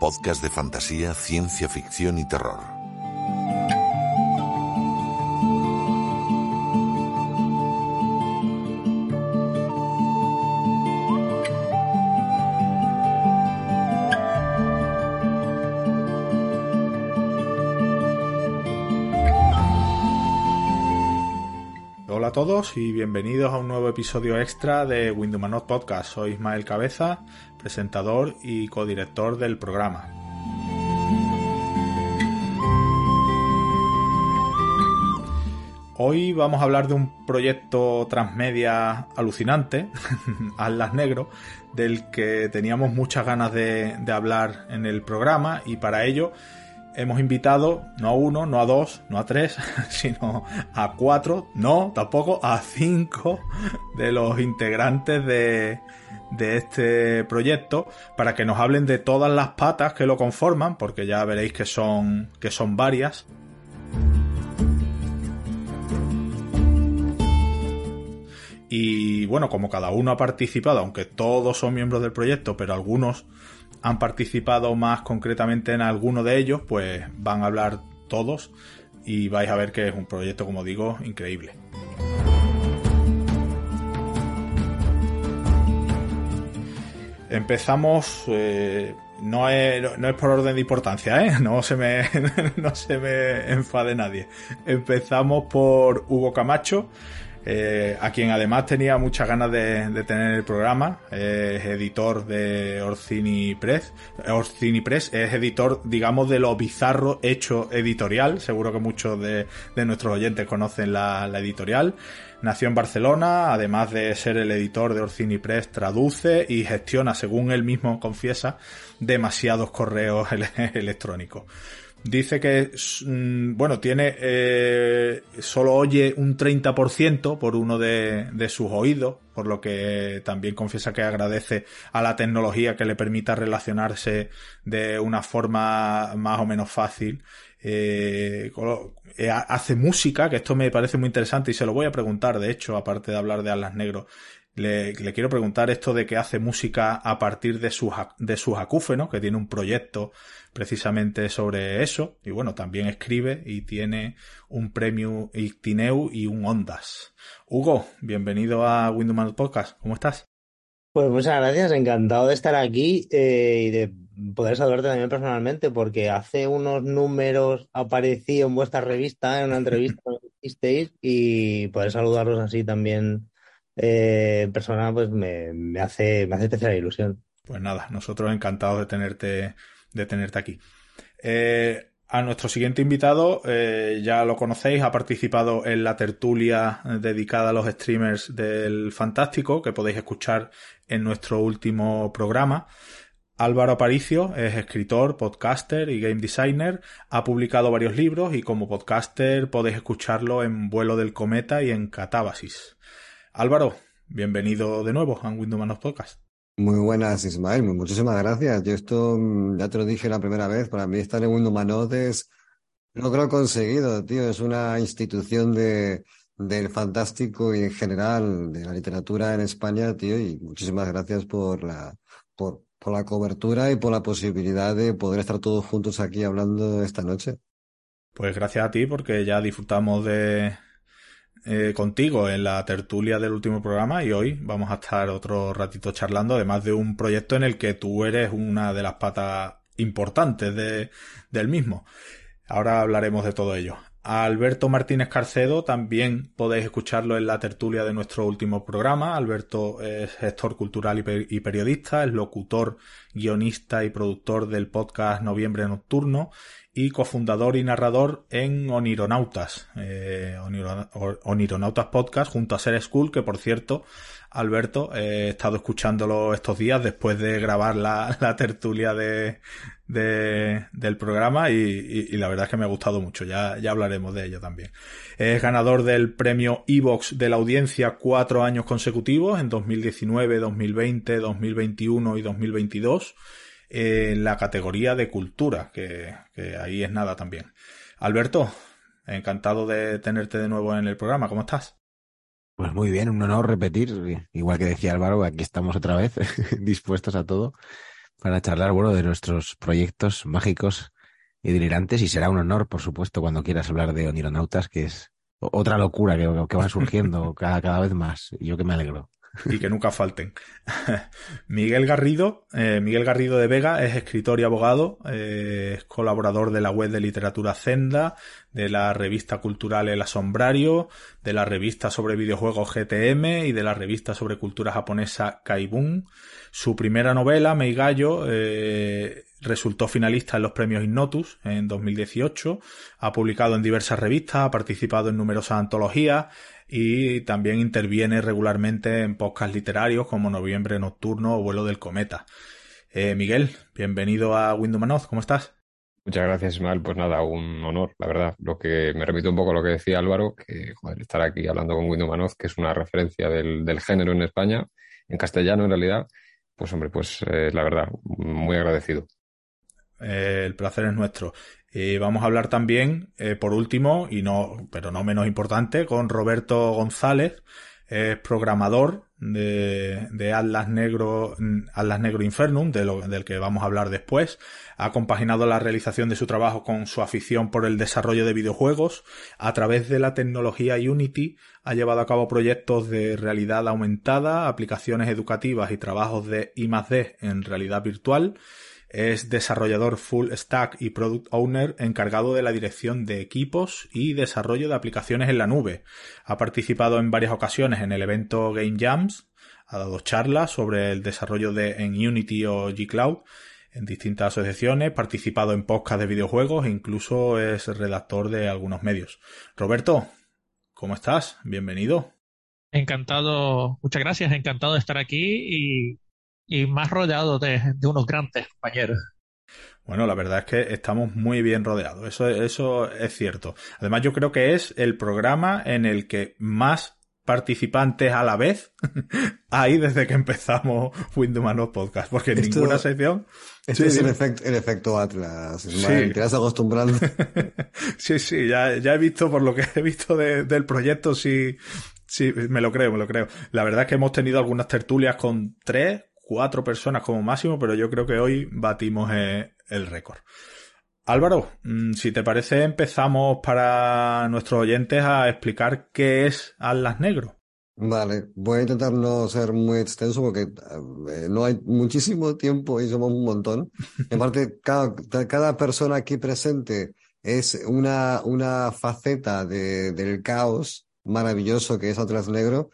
Podcast de fantasía, ciencia ficción y terror. Todos y bienvenidos a un nuevo episodio extra de Windumanoz Podcast. Soy Ismael Cabeza, presentador y codirector del programa. Hoy vamos a hablar de un proyecto transmedia alucinante, Atlas Negro, del que teníamos muchas ganas de hablar en el programa y para ello hemos invitado no a uno, no a dos, no a tres, sino a cuatro, no, tampoco a cinco de los integrantes de, de este proyecto para que nos hablen de todas las patas que lo conforman, porque ya veréis que son, que son varias. Y bueno, como cada uno ha participado, aunque todos son miembros del proyecto, pero algunos han participado más concretamente en alguno de ellos, pues van a hablar todos y vais a ver que es un proyecto, como digo, increíble. Empezamos, eh, no, es, por orden de importancia, ¿eh? no, se me, no se me enfade nadie. Empezamos por Hugo Camacho, eh, a quien además tenía muchas ganas de, tener el programa, es editor de Orcini Press, Orcini Press es editor, digamos, de lo bizarro hecho editorial, seguro que muchos de, nuestros oyentes conocen la, la, editorial. Nació en Barcelona, además de ser el editor de Orcini Press, traduce y gestiona, según él mismo confiesa, demasiados correos electrónicos. Dice que, bueno, tiene, eh, solo oye un 30% por uno de, de, sus oídos, por lo que también confiesa que agradece a la tecnología que le permita relacionarse de una forma más o menos fácil. Eh, hace música, que esto me parece muy interesante y se lo voy a preguntar, de hecho, aparte de hablar de Alas Negros, le, le, quiero preguntar esto de que hace música a partir de sus, de sus acúfenos, que tiene un proyecto precisamente sobre eso. Y bueno, también escribe y tiene un premio Ictineu y un Ondas. Hugo, bienvenido a Windows Podcast. ¿Cómo estás? Pues muchas gracias, encantado de estar aquí eh, y de poder saludarte también personalmente, porque hace unos números aparecí en vuestra revista, en una entrevista que hicisteis, y poder saludarlos así también eh, en persona, pues me, me, hace, me hace especial ilusión. Pues nada, nosotros encantados de tenerte, de tenerte aquí. Eh, a nuestro siguiente invitado, eh, ya lo conocéis, ha participado en la tertulia dedicada a los streamers del Fantástico, que podéis escuchar en nuestro último programa. Álvaro Aparicio es escritor, podcaster y game designer. Ha publicado varios libros y como podcaster podéis escucharlo en Vuelo del Cometa y en Catábasis. Álvaro, bienvenido de nuevo a Windows Manos Podcast. Muy buenas, Ismael. Muchísimas gracias. Yo esto ya te lo dije la primera vez. Para mí estar en Windows es logro conseguido, tío. Es una institución de, del fantástico y en general de la literatura en España, tío. Y muchísimas gracias por la, por, por la cobertura y por la posibilidad de poder estar todos juntos aquí hablando esta noche. Pues gracias a ti porque ya disfrutamos de, eh, contigo en la tertulia del último programa y hoy vamos a estar otro ratito charlando, además de un proyecto en el que tú eres una de las patas importantes de, del mismo. Ahora hablaremos de todo ello. Alberto Martínez Carcedo también podéis escucharlo en la tertulia de nuestro último programa. Alberto es gestor cultural y periodista, es locutor, guionista y productor del podcast Noviembre Nocturno y cofundador y narrador en Onironautas, eh, Onironautas Podcast junto a Ser School, que por cierto Alberto. he estado escuchándolo estos días después de grabar la, tertulia de, del programa y, la verdad es que me ha gustado mucho. Ya, ya hablaremos de ello también. Es ganador del premio Evox de la audiencia cuatro años consecutivos en 2019, 2020, 2021 y 2022 en la categoría de cultura, que, que ahí es nada también. Alberto, encantado de tenerte de nuevo en el programa. ¿Cómo estás? Pues muy bien, un honor repetir, igual que decía Álvaro, aquí estamos otra vez dispuestos a todo para charlar, bueno, de nuestros proyectos mágicos y delirantes y será un honor, por supuesto, cuando quieras hablar de Onironautas, que es otra locura que, que va surgiendo cada, cada vez más. Yo que me alegro y que nunca falten. Miguel Garrido, eh, Miguel Garrido de Vega es escritor y abogado, eh, es colaborador de la web de literatura Zenda, de la revista cultural El Asombrario, de la revista sobre videojuegos GTM y de la revista sobre cultura japonesa Kaibun. Su primera novela, Meigallo, eh, resultó finalista en los premios Innotus en 2018, ha publicado en diversas revistas, ha participado en numerosas antologías, y también interviene regularmente en podcasts literarios como Noviembre Nocturno o Vuelo del Cometa. Eh, Miguel, bienvenido a Windows ¿cómo estás? Muchas gracias, Ismael. Pues nada, un honor, la verdad. Lo que me repito un poco a lo que decía Álvaro, que joder, estar aquí hablando con Windows Manoz, que es una referencia del, género en España, en castellano en realidad, pues hombre, pues eh, la verdad, muy agradecido. Eh, el placer es nuestro. Y vamos a hablar también, eh, por último, y no, pero no menos importante, con Roberto González, es programador de, de Atlas Negro, Atlas Negro Infernum, de lo, del que vamos a hablar después. Ha compaginado la realización de su trabajo con su afición por el desarrollo de videojuegos. A través de la tecnología Unity ha llevado a cabo proyectos de realidad aumentada, aplicaciones educativas y trabajos de I+D en realidad virtual es desarrollador full stack y product owner encargado de la dirección de equipos y desarrollo de aplicaciones en la nube. Ha participado en varias ocasiones en el evento Game Jams, ha dado charlas sobre el desarrollo de en Unity o G-Cloud en distintas asociaciones, participado en podcast de videojuegos e incluso es redactor de algunos medios. Roberto, ¿cómo estás? Bienvenido. Encantado, muchas gracias, encantado de estar aquí y y más rodeado de, unos grandes compañeros. Bueno, la verdad es que estamos muy bien rodeados, eso, eso es cierto. Además, yo creo que es el programa en el que más participantes a la vez hay desde que empezamos Windows Podcast, porque en ninguna sección... Esto es el, efecto, el efecto Atlas, sí. te vas acostumbrando. sí, sí, ya, ya he visto, por lo que he visto del proyecto, sí, sí, me lo creo, me lo creo. La verdad es que hemos tenido algunas tertulias con tres, cuatro personas como máximo, pero yo creo que hoy batimos eh, el récord. Álvaro, mm, si te parece, empezamos para nuestros oyentes a explicar qué es Atlas Negro. Vale, voy a intentar no ser muy extenso porque eh, no hay muchísimo tiempo y somos un montón. En parte, cada, cada persona aquí presente es una, una faceta de, del caos maravilloso que es Atlas Negro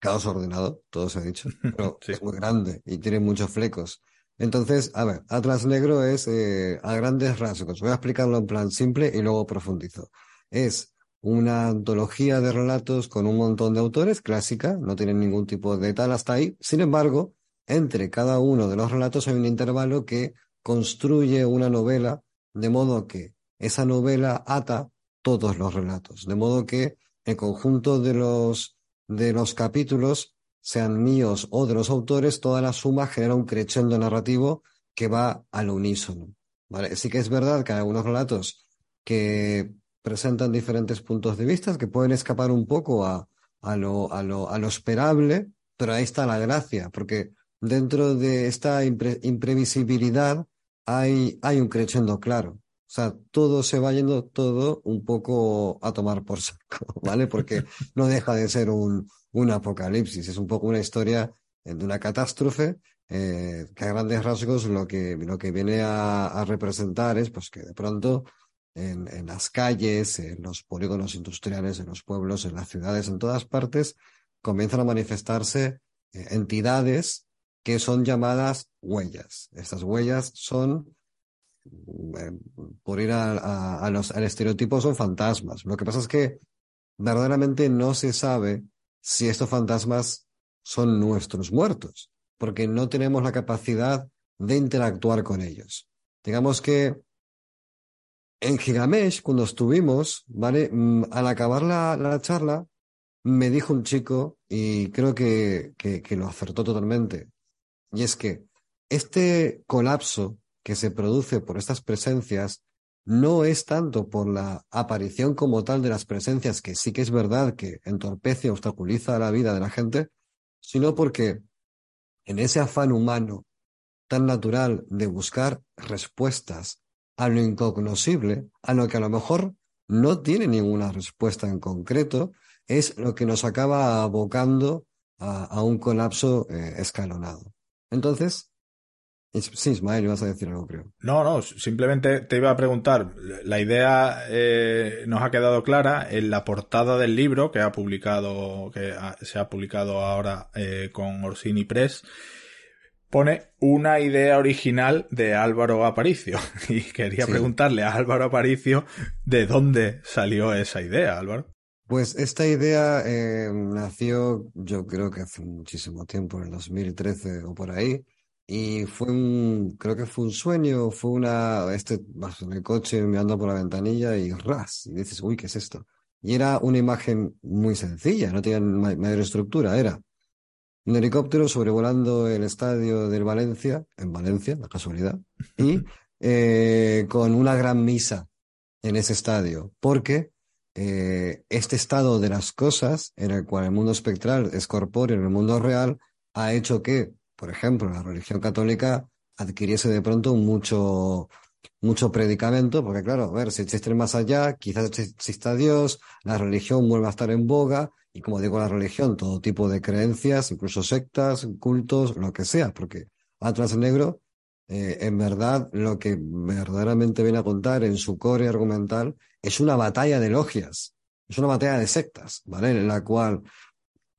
caos ordenado, todo se ha dicho, pero es muy grande y tiene muchos flecos. Entonces, a ver, Atlas Negro es eh, a grandes rasgos. Voy a explicarlo en plan simple y luego profundizo. Es una antología de relatos con un montón de autores, clásica, no tienen ningún tipo de tal hasta ahí. Sin embargo, entre cada uno de los relatos hay un intervalo que construye una novela, de modo que esa novela ata todos los relatos. De modo que el conjunto de los de los capítulos, sean míos o de los autores, toda la suma genera un crescendo narrativo que va al unísono. ¿vale? Sí que es verdad que hay algunos relatos que presentan diferentes puntos de vista, que pueden escapar un poco a, lo, a, lo, a lo esperable, pero ahí está la gracia, porque dentro de esta imprevisibilidad hay, hay un crescendo claro. O sea, todo se va yendo todo un poco a tomar por saco, ¿vale? Porque no deja de ser un, un apocalipsis, es un poco una historia de una catástrofe eh, que a grandes rasgos lo que, lo que viene a, representar es pues que de pronto en, las calles, en los polígonos industriales, en los pueblos, en las ciudades, en todas partes, comienzan a manifestarse eh, entidades que son llamadas huellas. Estas huellas son, eh, por ir a, los, al estereotipo, son fantasmas. Lo que pasa es que verdaderamente no se sabe si estos fantasmas son nuestros muertos, porque no tenemos la capacidad de interactuar con ellos. Digamos que en Gigamesh, cuando estuvimos, ¿vale? Mm, al acabar la, la charla, me dijo un chico, y creo que, que, lo acertó totalmente, y es que este colapso que se produce por estas presencias no es tanto por la aparición como tal de las presencias, que sí que es verdad que entorpece, obstaculiza la vida de la gente, sino porque en ese afán humano tan natural de buscar respuestas a lo incognoscible, a lo que a lo mejor no tiene ninguna respuesta en concreto, es lo que nos acaba abocando a, un colapso eh, escalonado. Entonces, sí, Ismael, ibas a decir algo, creo. No, no, simplemente te iba a preguntar. La idea eh, nos ha quedado clara en la portada del libro que ha publicado, que ha, se ha publicado ahora eh, con Orsini Press pone una idea original de Álvaro Aparicio. Y quería sí. preguntarle a Álvaro Aparicio de dónde salió esa idea, Álvaro. Pues esta idea eh, nació, yo creo que hace muchísimo tiempo, en el 2013 o por ahí, y fue un, creo que fue un sueño, fue una, este, vas en el coche mirando por la ventanilla y ras, y dices, uy, ¿qué es esto? Y era una imagen muy sencilla, no tenía mayor estructura, era un helicóptero sobrevolando el estadio del Valencia, en Valencia, la casualidad, y eh, con una gran misa en ese estadio, porque eh, este estado de las cosas, en el cual el mundo espectral es corpóreo en el mundo real, ha hecho que, por ejemplo, la religión católica adquiriese de pronto mucho, mucho predicamento, porque claro, a ver, si existe más allá, quizás exista Dios, la religión vuelva a estar en boga, y como digo, la religión, todo tipo de creencias, incluso sectas, cultos, lo que sea, porque Atlas Negro, eh, en verdad, lo que verdaderamente viene a contar en su core argumental es una batalla de logias, es una batalla de sectas, ¿vale? En la cual,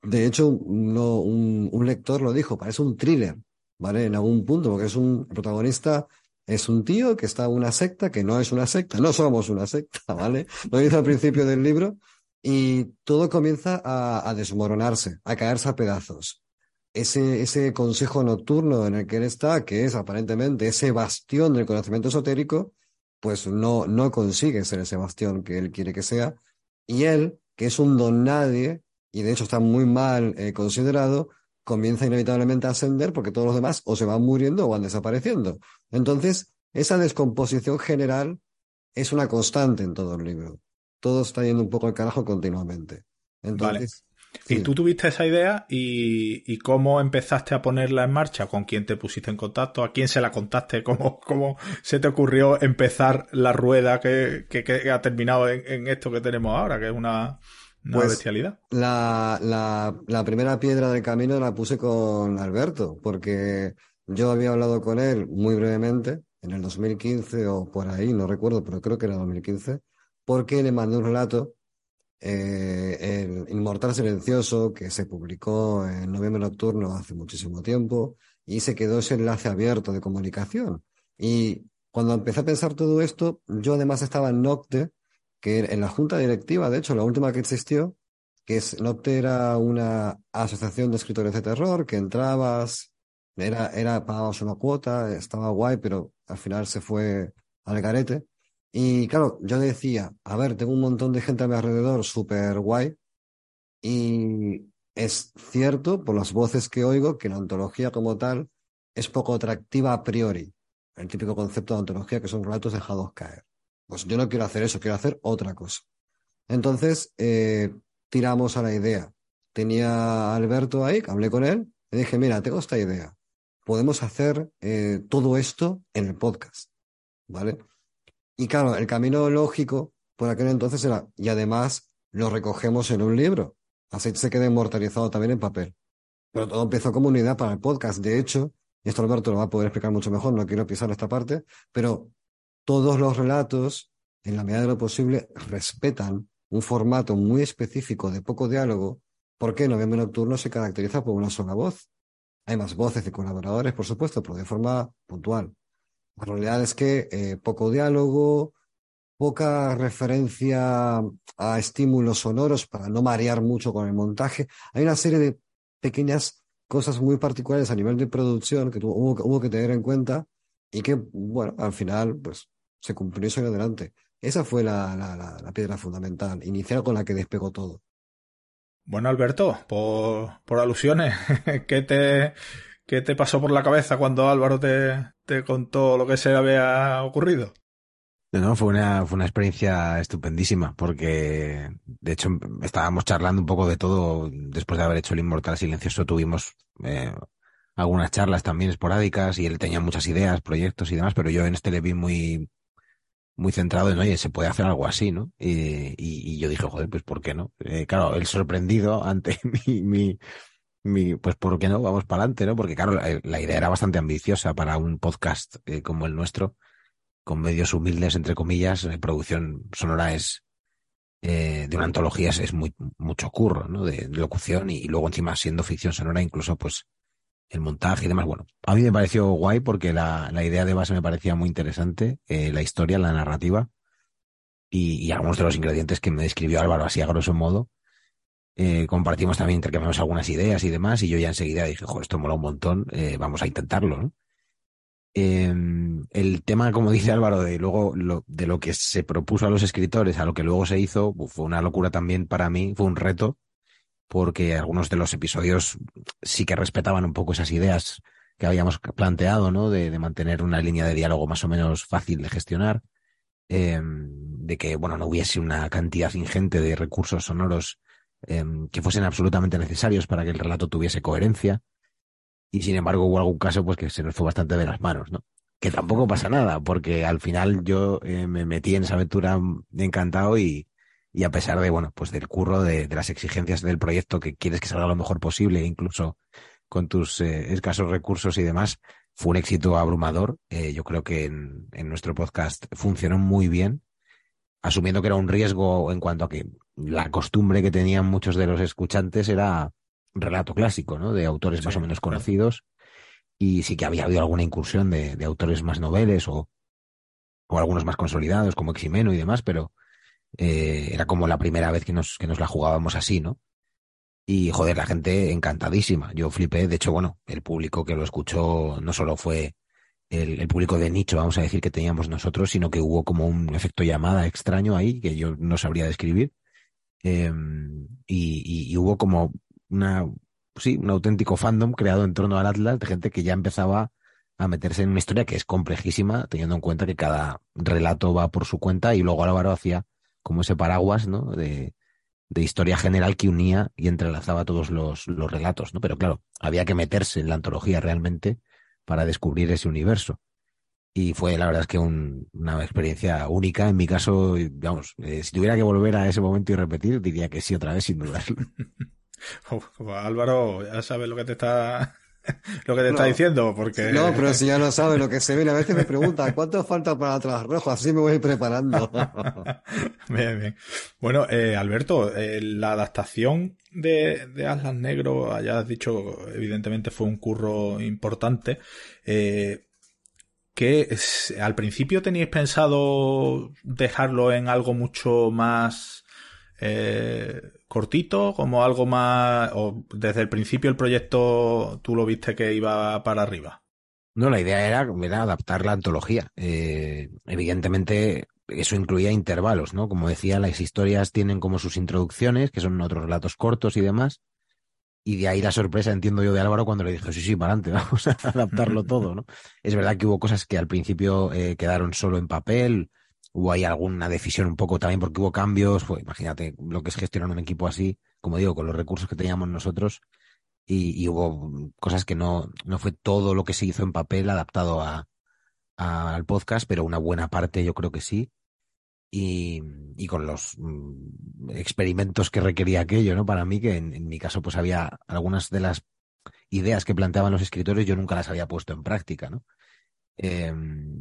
de hecho, un, un lector lo dijo, parece un thriller, ¿vale? En algún punto, porque es un protagonista es un tío que está en una secta, que no es una secta, no somos una secta, ¿vale? Lo dice al principio del libro, y todo comienza a, a, desmoronarse, a caerse a pedazos. Ese, ese consejo nocturno en el que él está, que es aparentemente ese bastión del conocimiento esotérico, pues no, no consigue ser ese bastión que él quiere que sea. Y él, que es un don nadie, y de hecho está muy mal eh, considerado, comienza inevitablemente a ascender porque todos los demás o se van muriendo o van desapareciendo. Entonces, esa descomposición general es una constante en todo el libro todo está yendo un poco al carajo continuamente. Entonces, vale. sí. Y tú tuviste esa idea y, y, cómo empezaste a ponerla en marcha, con quién te pusiste en contacto, a quién se la contaste, cómo, cómo se te ocurrió empezar la rueda que, que, que ha terminado en, en, esto que tenemos ahora, que es una, una pues, bestialidad. La, la, la primera piedra del camino la puse con Alberto, porque yo había hablado con él muy brevemente en el 2015 o por ahí, no recuerdo, pero creo que era 2015 porque le mandé un relato, eh, El Inmortal Silencioso, que se publicó en Noviembre Nocturno hace muchísimo tiempo, y se quedó ese enlace abierto de comunicación. Y cuando empecé a pensar todo esto, yo además estaba en Nocte, que en la junta directiva, de hecho, la última que existió, que es era una asociación de escritores de terror, que entrabas, era, era, pagabas una cuota, estaba guay, pero al final se fue al garete. Y claro, yo decía, a ver, tengo un montón de gente a mi alrededor súper guay y es cierto, por las voces que oigo, que la ontología como tal es poco atractiva a priori. El típico concepto de ontología que son relatos dejados caer. Pues yo no quiero hacer eso, quiero hacer otra cosa. Entonces, eh, tiramos a la idea. Tenía a Alberto ahí, hablé con él, y dije, mira, tengo esta idea. Podemos hacer eh, todo esto en el podcast, ¿vale? Y claro, el camino lógico por aquel entonces era, y además lo recogemos en un libro, así se queda inmortalizado también en papel. Pero todo empezó como una idea para el podcast. De hecho, esto Alberto lo va a poder explicar mucho mejor, no quiero pisar esta parte, pero todos los relatos, en la medida de lo posible, respetan un formato muy específico de poco diálogo, porque Noviembre Nocturno se caracteriza por una sola voz. Hay más voces de colaboradores, por supuesto, pero de forma puntual. La realidad es que eh, poco diálogo, poca referencia a estímulos sonoros para no marear mucho con el montaje. Hay una serie de pequeñas cosas muy particulares a nivel de producción que hubo, hubo que tener en cuenta y que, bueno, al final, pues se cumplió eso en adelante. Esa fue la, la, la, piedra fundamental, inicial con la que despegó todo. Bueno, Alberto, por, por alusiones, ¿qué te, ¿qué te pasó por la cabeza cuando Álvaro te, te contó lo que se había ocurrido? No, fue una, fue una experiencia estupendísima, porque de hecho estábamos charlando un poco de todo después de haber hecho el Inmortal Silencioso, tuvimos eh, algunas charlas también esporádicas y él tenía muchas ideas, proyectos y demás, pero yo en este le vi muy, muy centrado en, oye, se puede hacer algo así, ¿no? Y, y, yo dije, joder, pues ¿por qué no? Eh, claro, él sorprendido ante mi, mi, mi, pues ¿por qué no? Vamos para adelante, ¿no? Porque claro, la, idea era bastante ambiciosa para un podcast eh, como el nuestro, con medios humildes, entre comillas, la producción sonora es, eh, de una antología es, muy, mucho curro, ¿no? De, locución y, luego encima siendo ficción sonora, incluso pues el montaje y demás. Bueno, a mí me pareció guay porque la, la idea de base me parecía muy interesante, eh, la historia, la narrativa y, y, algunos de los ingredientes que me describió Álvaro así a grosso modo. Eh, compartimos también, intercambiamos algunas ideas y demás y yo ya enseguida dije, joder, esto mola un montón, eh, vamos a intentarlo, ¿no? Em, el tema, como dice Álvaro, de luego lo, de lo que se propuso a los escritores a lo que luego se hizo, fue una locura también para mí, fue un reto, porque algunos de los episodios sí que respetaban un poco esas ideas que habíamos planteado, ¿no? De, mantener una línea de diálogo más o menos fácil de gestionar, eh, de que, bueno, no hubiese una cantidad ingente de recursos sonoros eh, que fuesen absolutamente necesarios para que el relato tuviese coherencia. Y sin embargo hubo algún caso pues que se nos fue bastante de las manos, ¿no? Que tampoco pasa nada, porque al final yo eh, me metí en esa aventura encantado y, y a pesar de, bueno, pues del curro, de, de, las exigencias del proyecto que quieres que salga lo mejor posible, incluso con tus eh, escasos recursos y demás, fue un éxito abrumador. Eh, yo creo que en, en, nuestro podcast funcionó muy bien, asumiendo que era un riesgo en cuanto a que la costumbre que tenían muchos de los escuchantes era relato clásico, ¿no? De autores sí, más o menos conocidos. Y sí que había habido alguna incursión de, de autores más noveles o, o algunos más consolidados, como Eximeno y demás, pero eh, era como la primera vez que nos, que nos la jugábamos así, ¿no? Y joder, la gente encantadísima. Yo flipé. De hecho, bueno, el público que lo escuchó no solo fue el, el, público de nicho, vamos a decir, que teníamos nosotros, sino que hubo como un efecto llamada extraño ahí que yo no sabría describir. Eh, y, y, y, hubo como una, sí, un auténtico fandom creado en torno al Atlas de gente que ya empezaba a meterse en una historia que es complejísima, teniendo en cuenta que cada relato va por su cuenta y luego Álvaro hacía como ese paraguas, ¿no? De, de historia general que unía y entrelazaba todos los, los, relatos, ¿no? Pero claro, había que meterse en la antología realmente para descubrir ese universo. Y fue, la verdad es que un, una experiencia única. En mi caso, vamos, eh, si tuviera que volver a ese momento y repetir, diría que sí otra vez, sin dudarlo. Álvaro, ya sabes lo que te está lo que te no, está diciendo, porque... No, pero si ya lo sabe lo que se viene, a veces me pregunta, ¿cuánto falta para atrás rojo? Así me voy preparando. bien, bien. Bueno, eh, Alberto, eh, la adaptación de, de Atlas Negro, ya has dicho, evidentemente fue un curro importante. Eh, que es, al principio teníais pensado dejarlo en algo mucho más eh, cortito, como algo más, o desde el principio el proyecto tú lo viste que iba para arriba. No, la idea era, era adaptar la antología. Eh, evidentemente, eso incluía intervalos, ¿no? Como decía, las historias tienen como sus introducciones, que son otros relatos cortos y demás. Y de ahí la sorpresa, entiendo yo, de Álvaro cuando le dije, sí, sí, para adelante, vamos a adaptarlo todo, ¿no? Es verdad que hubo cosas que al principio eh, quedaron solo en papel, hubo ahí alguna decisión un poco también porque hubo cambios, pues imagínate lo que es gestionar un equipo así, como digo, con los recursos que teníamos nosotros, y, hubo cosas que no, no fue todo lo que se hizo en papel adaptado a, a, al podcast, pero una buena parte yo creo que sí. Y, y con los mm, experimentos que requería aquello, ¿no? Para mí, que en, en mi caso, pues había algunas de las ideas que planteaban los escritores yo nunca las había puesto en práctica, ¿no? Eh,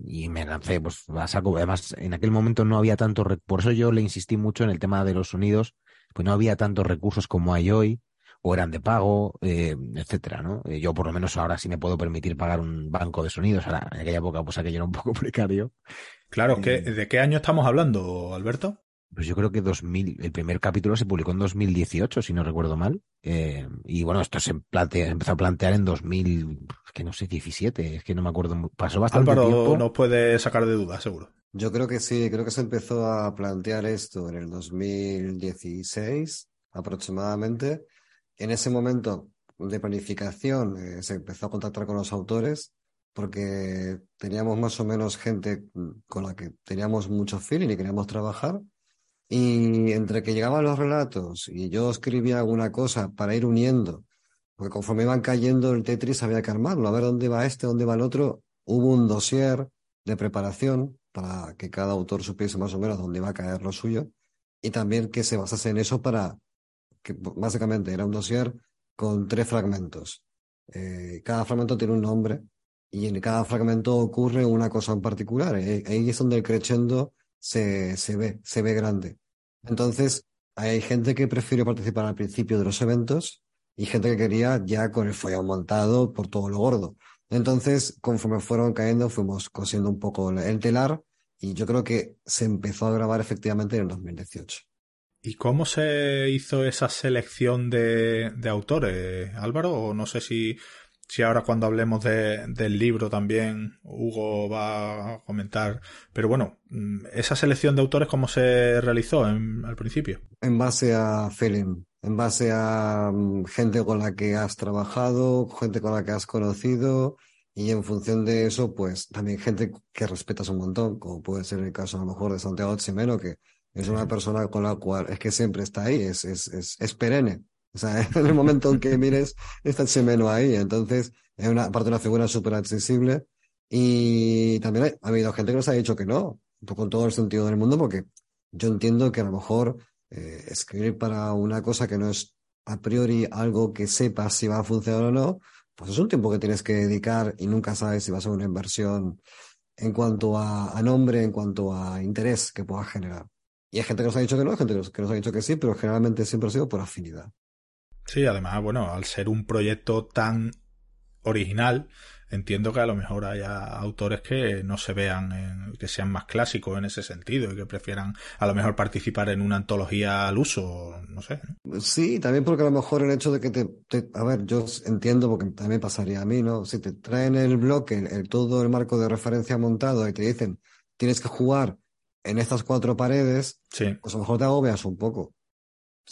y me lancé, pues a saco. Además, en aquel momento no había tanto, por eso yo le insistí mucho en el tema de los sonidos, pues no había tantos recursos como hay hoy, o eran de pago, eh, etcétera, ¿no? Eh, yo por lo menos ahora sí me puedo permitir pagar un banco de sonidos, ahora en aquella época pues aquello era un poco precario. Claro, que ¿de qué año estamos hablando, Alberto? Pues yo creo que 2000, el primer capítulo se publicó en 2018, si no recuerdo mal. Eh, y bueno, esto se plantea, empezó a plantear en 2000, que no sé, 17, es que no me acuerdo. Pasó bastante Álvaro tiempo. nos puede sacar de dudas, seguro. Yo creo que sí, creo que se empezó a plantear esto en el 2016 aproximadamente. En ese momento de planificación eh, se empezó a contactar con los autores porque teníamos más o menos gente con la que teníamos mucho feeling y queríamos trabajar. Y entre que llegaban los relatos y yo escribía alguna cosa para ir uniendo, porque conforme iban cayendo el Tetris había que armarlo, a ver dónde va este, dónde va el otro. Hubo un dossier de preparación para que cada autor supiese más o menos dónde iba a caer lo suyo y también que se basase en eso para que básicamente era un dossier con tres fragmentos. Eh, cada fragmento tiene un nombre y en cada fragmento ocurre una cosa en particular. Eh, ahí es donde el crescendo se, se ve, se ve grande. Entonces, hay gente que prefiere participar al principio de los eventos y gente que quería ya con el follón montado por todo lo gordo. Entonces, conforme fueron cayendo, fuimos cosiendo un poco el telar y yo creo que se empezó a grabar efectivamente en el 2018. ¿Y cómo se hizo esa selección de, de autores, Álvaro? O no sé si, si ahora cuando hablemos de, del libro también Hugo va a comentar. Pero bueno, mm, esa selección de autores, ¿cómo se realizó en, al principio? En base a feeling, en base a um, gente con la que has trabajado, gente con la que has conocido. Y en función de eso, pues también gente que respetas un montón, como puede ser el caso a lo mejor de Santiago Chimeno, que es una persona con la cual es que siempre está ahí, es, es, es, es perenne. O sea, en el momento en que mires, está Chimeno ahí. Entonces, es una, aparte una figura súper accesible. Y también hay, ha habido gente que nos ha dicho que no, con todo el sentido del mundo, porque yo entiendo que a lo mejor eh, escribir para una cosa que no es a priori algo que sepas si va a funcionar o no, pues es un tiempo que tienes que dedicar y nunca sabes si va a ser una inversión en cuanto a, a nombre, en cuanto a interés que pueda generar. Y hay gente que nos ha dicho que no, hay gente que nos ha dicho que sí, pero generalmente siempre ha sido por afinidad. Sí, además, bueno, al ser un proyecto tan original, entiendo que a lo mejor haya autores que no se vean, en, que sean más clásicos en ese sentido y que prefieran a lo mejor participar en una antología al uso, no sé. Sí, también porque a lo mejor el hecho de que te, te a ver, yo entiendo porque también pasaría a mí, ¿no? Si te traen el bloque, el, el, todo el marco de referencia montado y te dicen, tienes que jugar en estas cuatro paredes, sí. pues a lo mejor te agobias un poco.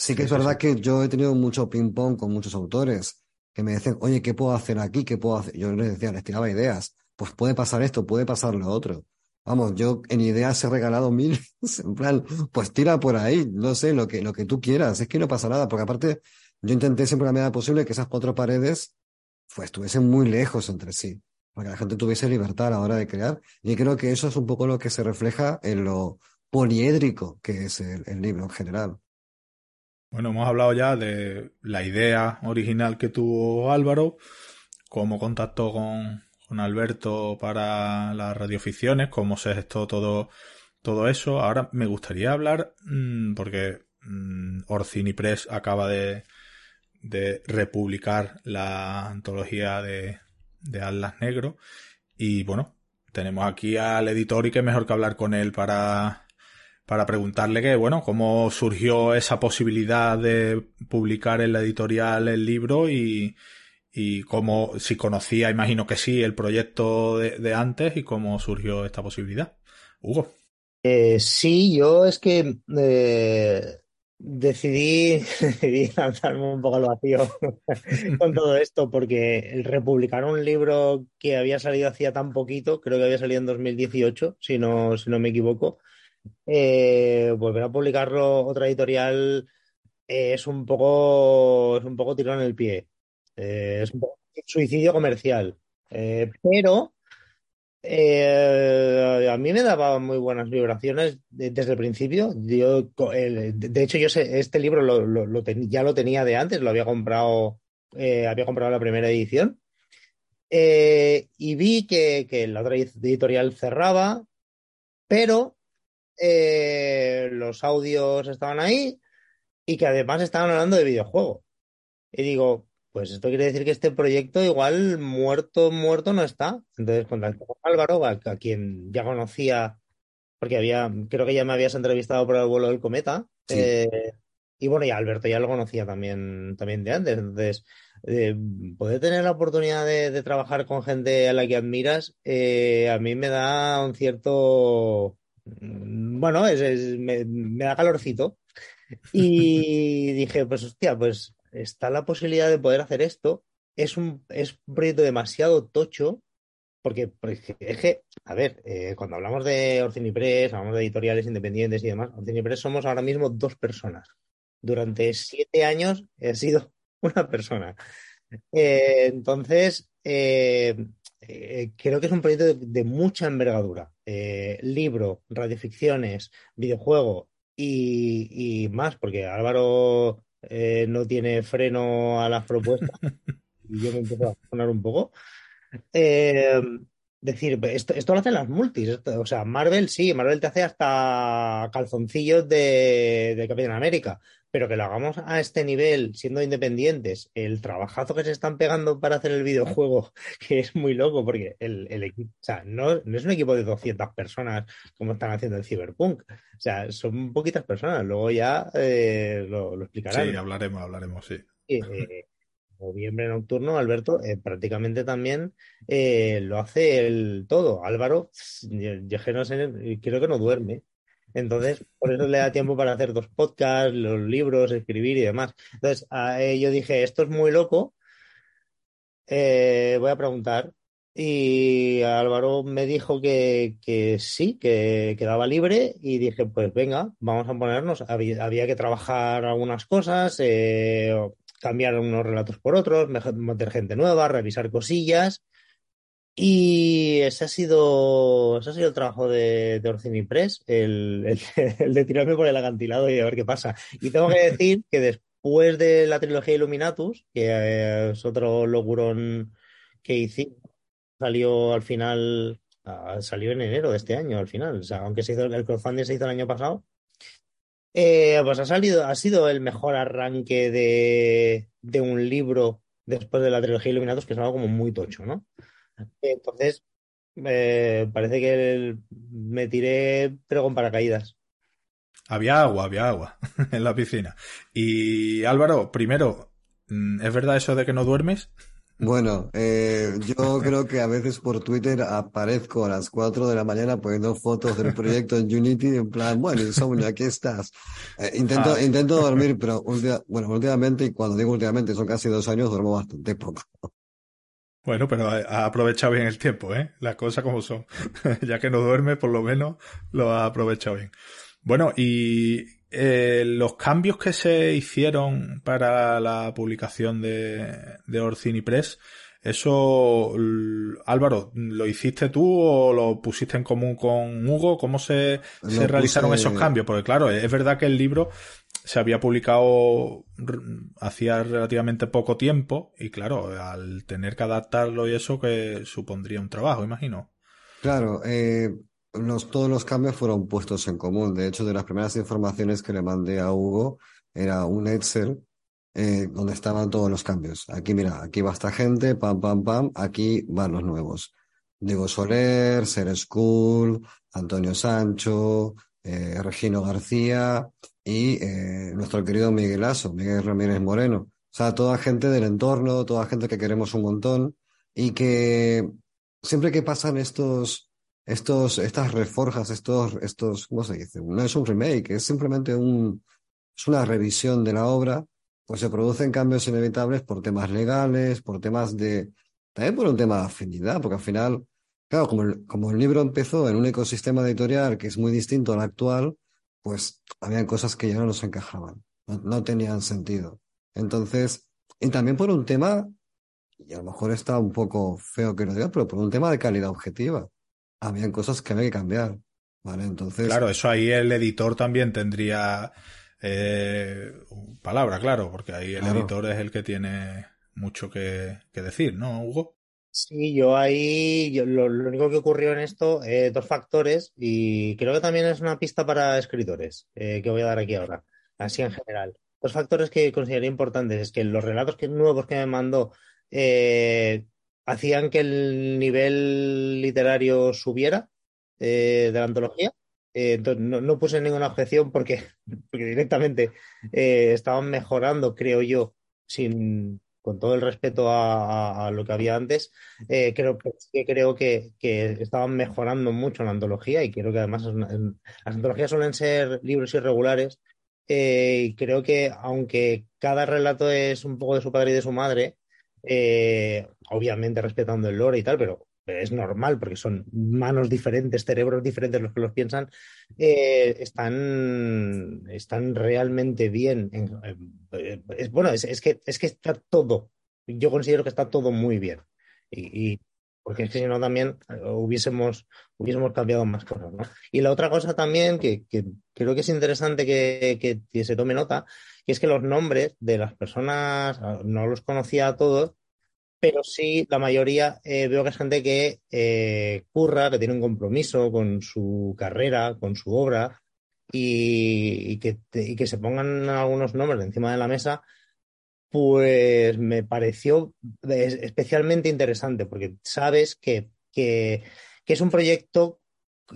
Sí que es verdad que yo he tenido mucho ping-pong con muchos autores que me decían, oye, ¿qué puedo hacer aquí? ¿Qué puedo hacer? Yo les decía, les tiraba ideas. Pues puede pasar esto, puede pasar lo otro. Vamos, yo en ideas he regalado mil, en plan, pues tira por ahí, no sé, lo que, lo que tú quieras, es que no pasa nada, porque aparte yo intenté siempre la medida posible que esas cuatro paredes pues estuviesen muy lejos entre sí, para que la gente tuviese libertad a la hora de crear, y creo que eso es un poco lo que se refleja en lo poliédrico que es el, el libro en general. Bueno, hemos hablado ya de la idea original que tuvo Álvaro, cómo contactó con, con Alberto para las radioficciones, cómo se gestó todo, todo eso. Ahora me gustaría hablar, mmm, porque mmm, Orcini Press acaba de, de republicar la antología de, de Atlas Negro. Y bueno, tenemos aquí al editor y que mejor que hablar con él para, para preguntarle que, bueno, cómo surgió esa posibilidad de publicar en la editorial el libro y, y cómo, si conocía, imagino que sí, el proyecto de, antes y cómo surgió esta posibilidad. Hugo. Eh, sí, yo es que eh, decidí, decidí lanzarme un poco al vacío con todo esto porque el republicar un libro que había salido hacía tan poquito, creo que había salido en 2018, si no, si no me equivoco, eh, volver a publicarlo otra editorial eh, es un poco es un poco tirón en el pie. Eh, es un poco suicidio comercial. Pero a mí me daba muy buenas vibraciones desde el principio. Yo de hecho yo sé, este libro lo, ya lo tenía de antes lo había comprado había comprado la primera edición. Y vi que, que, la otra editorial cerraba, pero eh, los audios estaban ahí y que además estaban hablando de videojuego. Y digo, pues esto quiere decir que este proyecto igual muerto, muerto no está. Entonces contacté con Álvaro, a, a quien ya conocía, porque había, creo que ya me habías entrevistado por el vuelo del cometa. Sí. Eh, y bueno, y Alberto ya lo conocía también, también de antes. Entonces, eh, poder tener la oportunidad de, de, trabajar con gente a la que admiras, eh, a mí me da un cierto. Bueno, es, me, da calorcito. Y dije, pues hostia, pues está la posibilidad de poder hacer esto. Es un, es un proyecto demasiado tocho, porque, porque a ver, eh, cuando hablamos de Orcinipress, hablamos de editoriales independientes y demás, Orcinipress somos ahora mismo dos personas durante siete años he sido una persona. Eh, entonces, eh, creo que es un proyecto de mucha envergadura. Eh, libro, radioficciones, videojuego y, y más, porque Álvaro eh, no tiene freno a las propuestas y yo me empiezo a sonar un poco. Eh, decir, esto, esto lo hacen las multis. Esto, o sea, Marvel sí, Marvel te hace hasta calzoncillos de, de Capitán América, pero que lo hagamos a este nivel, siendo independientes, el trabajazo que se están pegando para hacer el videojuego, que es muy loco, porque el, el equipo, o sea, no, no, es un equipo de 200 personas como están haciendo el Cyberpunk, o sea, son poquitas personas, luego ya eh, lo, lo, explicarán. Sí, hablaremos, hablaremos, sí. Eh, noviembre nocturno, Alberto eh, prácticamente también eh, lo hace el todo. Álvaro, yo, yo no sé, creo que no duerme. Entonces, por eso le da tiempo para hacer dos podcasts, los libros, escribir y demás. Entonces, eh, yo dije, esto es muy loco, voy a preguntar. Y Álvaro me dijo que, que sí, que quedaba libre y dije, pues venga, vamos a ponernos. Había, había que trabajar algunas cosas, eh, cambiar unos relatos por otros, meter gente nueva, revisar cosillas. Y ese ha sido, ese ha sido el trabajo de, de Orcini Press, el, el, de tirarme por el acantilado y a ver qué pasa. Y tengo que decir que después de la trilogía Illuminatus, que es otro logurón que hice, salió al final, salió en enero de este año al final. O sea, aunque se hizo, el crowdfunding se hizo el año pasado, eh, pues ha salido, ha sido el mejor arranque de, de, un libro después de la trilogía Iluminados, que es algo como muy tocho, ¿no? Entonces, eh, parece que el, me tiré, pero con paracaídas. Había agua, había agua en la piscina. Y Álvaro, primero, ¿es verdad eso de que no duermes? Bueno, eh, yo creo que a veces por Twitter aparezco a las 4 de la mañana poniendo fotos del proyecto en Unity en plan, bueno, insomnio, aquí estás. Eh, intento, ah. intento dormir, pero bueno, últimamente, y cuando digo últimamente, son casi dos años, duermo bastante poco. Bueno, pero ha aprovechado bien el tiempo, ¿eh? Las cosas como son. ya que no duerme, por lo menos lo ha aprovechado bien. Bueno, y eh, los cambios que se hicieron para la publicación de, de Orcini Press, eso, Álvaro, ¿lo hiciste tú o lo pusiste en común con Hugo? ¿Cómo se, se realizaron puse... esos cambios? Porque claro, es verdad que el libro se había publicado hacía relativamente poco tiempo y claro, al tener que adaptarlo y eso que supondría un trabajo, imagino. Claro, eh, todos los cambios fueron puestos en común. De hecho, de las primeras informaciones que le mandé a Hugo era un Excel eh, donde estaban todos los cambios. Aquí, mira, aquí va esta gente, pam, pam, pam, aquí van los nuevos. Diego Soler, Ser School, Antonio Sancho, eh, Regino García y eh, nuestro querido Miguel Aso, Miguel Ramírez Moreno. O sea, toda gente del entorno, toda gente que queremos un montón y que siempre que pasan estos, estos, estas reforjas, estos, estos, ¿cómo se dice? No es un remake, es simplemente un, es una revisión de la obra, pues se producen cambios inevitables por temas legales, por temas de, también por un tema de afinidad, porque al final, claro, como el, como el libro empezó en un ecosistema editorial que es muy distinto al actual, pues habían cosas que ya no nos encajaban, no, no tenían sentido. Entonces, y también por un tema, y a lo mejor está un poco feo que lo diga, pero por un tema de calidad objetiva. Habían cosas que había que cambiar. ¿Vale? Entonces. Claro, eso ahí el editor también tendría eh, palabra, claro, porque ahí el claro. editor es el que tiene mucho que, decir, ¿no, Hugo? Sí, yo ahí, lo, único que ocurrió en esto, eh, dos factores, y creo que también es una pista para escritores, eh, que voy a dar aquí ahora, así en general. Dos factores que consideré importantes es que los relatos que, nuevos que me mandó eh, hacían que el nivel literario subiera de la antología. entonces no, puse ninguna objeción porque, porque directamente estaban mejorando, creo yo, sin, con todo el respeto a, lo que había antes, eh, creo, que, creo que, estaban mejorando mucho la antología y creo que además las antologías suelen ser libros irregulares eh, y creo que aunque cada relato es un poco de su padre y de su madre, eh, obviamente respetando el lore y tal, pero es normal porque son manos diferentes, cerebros diferentes los que los piensan, eh, están, están realmente bien. Eh, es, bueno, es, que, es que está todo, yo considero que está todo muy bien. Y, porque es que si no también eh, hubiésemos, hubiésemos cambiado más cosas. ¿no? Y la otra cosa también que, creo que es interesante que, que se tome nota, que es que los nombres de las personas, ah, no los conocía a todos, pero sí, la mayoría eh, veo que es gente que eh, curra, que tiene un compromiso con su carrera, con su obra, y, que, que, se pongan algunos nombres encima de la mesa, pues me pareció especialmente interesante, porque sabes que, que, es un proyecto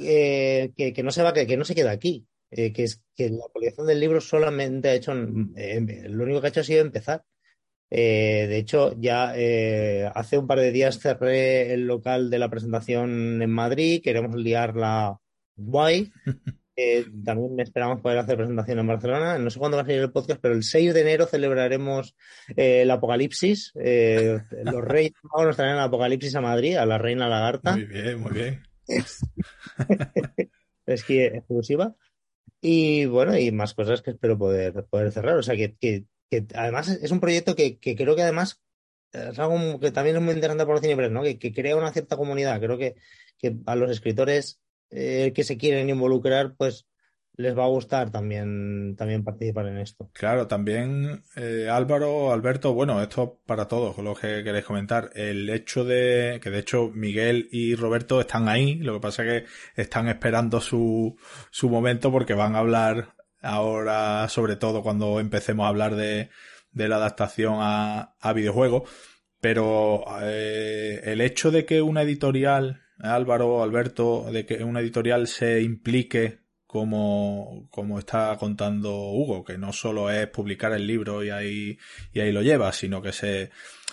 eh, que, no se va, que, no se queda aquí. que es que la publicación del libro solamente ha hecho, lo único que ha hecho ha sido empezar eh, de hecho, ya eh, hace un par de días cerré el local de la presentación en Madrid, queremos liarla guay. Eh, también esperamos poder hacer presentación en Barcelona. No sé cuándo va a salir el podcast, pero el 6 de enero celebraremos el Apocalipsis. los Reyes nos traerán el Apocalipsis a Madrid, a la Reina Lagarta. Muy bien, muy bien. es que exclusiva. Y bueno, y más cosas que espero poder, poder cerrar. O sea, que, que que además es un proyecto que, creo que además es algo que también es muy interesante por los cinebres, ¿no? Que, crea una cierta comunidad. Creo que, a los escritores eh, que se quieren involucrar, pues les va a gustar también, también participar en esto. Claro, también eh, Álvaro, Alberto, bueno, esto para todos, lo que queréis comentar. El hecho de que de hecho Miguel y Roberto están ahí, lo que pasa es que están esperando su, su momento porque van a hablar ahora, sobre todo cuando empecemos a hablar de, de la adaptación a, a videojuegos. Pero eh, el hecho de que una editorial, Álvaro, Alberto, de que una editorial se implique como, como está contando Hugo, que no solo es publicar el libro y ahí, y ahí lo lleva, sino que se,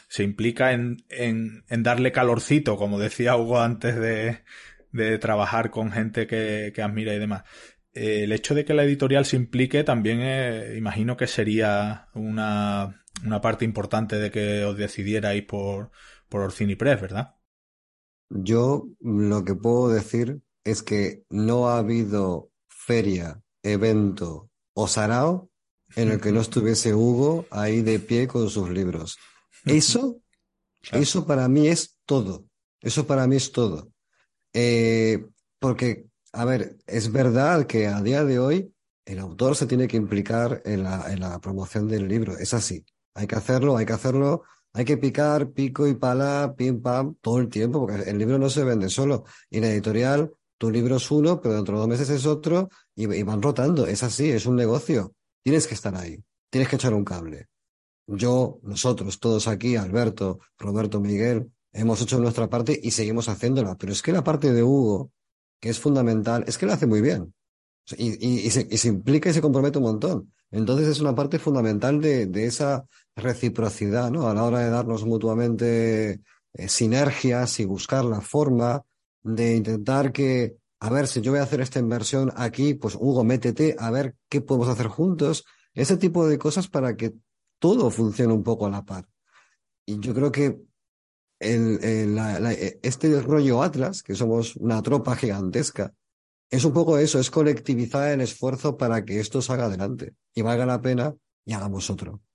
se implica en, en, en darle calorcito, como decía Hugo antes de, de trabajar con gente que, que admira y demás. El hecho de que la editorial se implique también eh, imagino que sería una, una, parte importante de que os decidierais por, por Orcini Press, ¿verdad? Yo lo que puedo decir es que no ha habido feria, evento o sarao en el que no estuviese Hugo ahí de pie con sus libros. Eso, eso para mí es todo. Eso para mí es todo. Eh, porque a ver, es verdad que a día de hoy el autor se tiene que implicar en la, promoción del libro. Es así. Hay que hacerlo, hay que hacerlo, hay que picar, pico y pala, pim pam, todo el tiempo, porque el libro no se vende solo. Y en la editorial, tu libro es uno, pero dentro de dos meses es otro, y, van rotando. Es así, es un negocio. Tienes que estar ahí, tienes que echar un cable. Yo, nosotros, todos aquí, Alberto, Roberto, Miguel, hemos hecho nuestra parte y seguimos haciéndola. Pero es que la parte de Hugo, que es fundamental, es que lo hace muy bien. Y, se, implica y se compromete un montón. Entonces es una parte fundamental de, esa reciprocidad, ¿no? A la hora de darnos mutuamente eh, sinergias y buscar la forma de intentar que, a ver, si yo voy a hacer esta inversión aquí, pues Hugo, métete a ver qué podemos hacer juntos. Ese tipo de cosas para que todo funcione un poco a la par. Y yo creo que el, e, este rollo Atlas, que somos una tropa gigantesca, es un poco eso, es colectivizar el esfuerzo para que esto salga adelante y valga la pena y hagamos otro.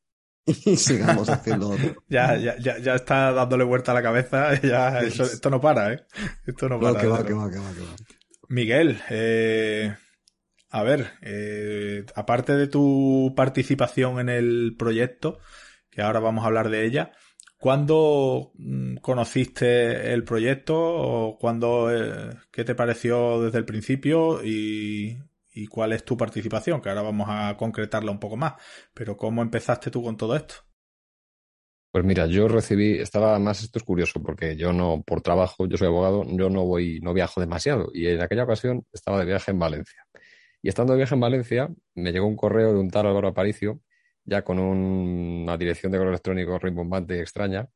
Y sigamos haciendo otro. ya, ya, ya, ya está dándole vuelta a la cabeza, ya, esto no para, ¿eh? Esto no para. que va, que va, que va, Miguel, eh, a ver, eh, aparte de tu participación en el proyecto, que ahora vamos a hablar de ella, ¿Cuándo mm, conociste el proyecto o eh, qué te pareció desde el principio y, y cuál es tu participación? Que ahora vamos a concretarla un poco más. Pero ¿cómo empezaste tú con todo esto? Pues mira, yo recibí, estaba más, esto es curioso, porque yo no, por trabajo, yo soy abogado, yo no voy, no viajo demasiado. Y en aquella ocasión estaba de viaje en Valencia. Y estando de viaje en Valencia, me llegó un correo de un tal Álvaro Aparicio, ya con una dirección de correo electrónico rimbombante y extraña,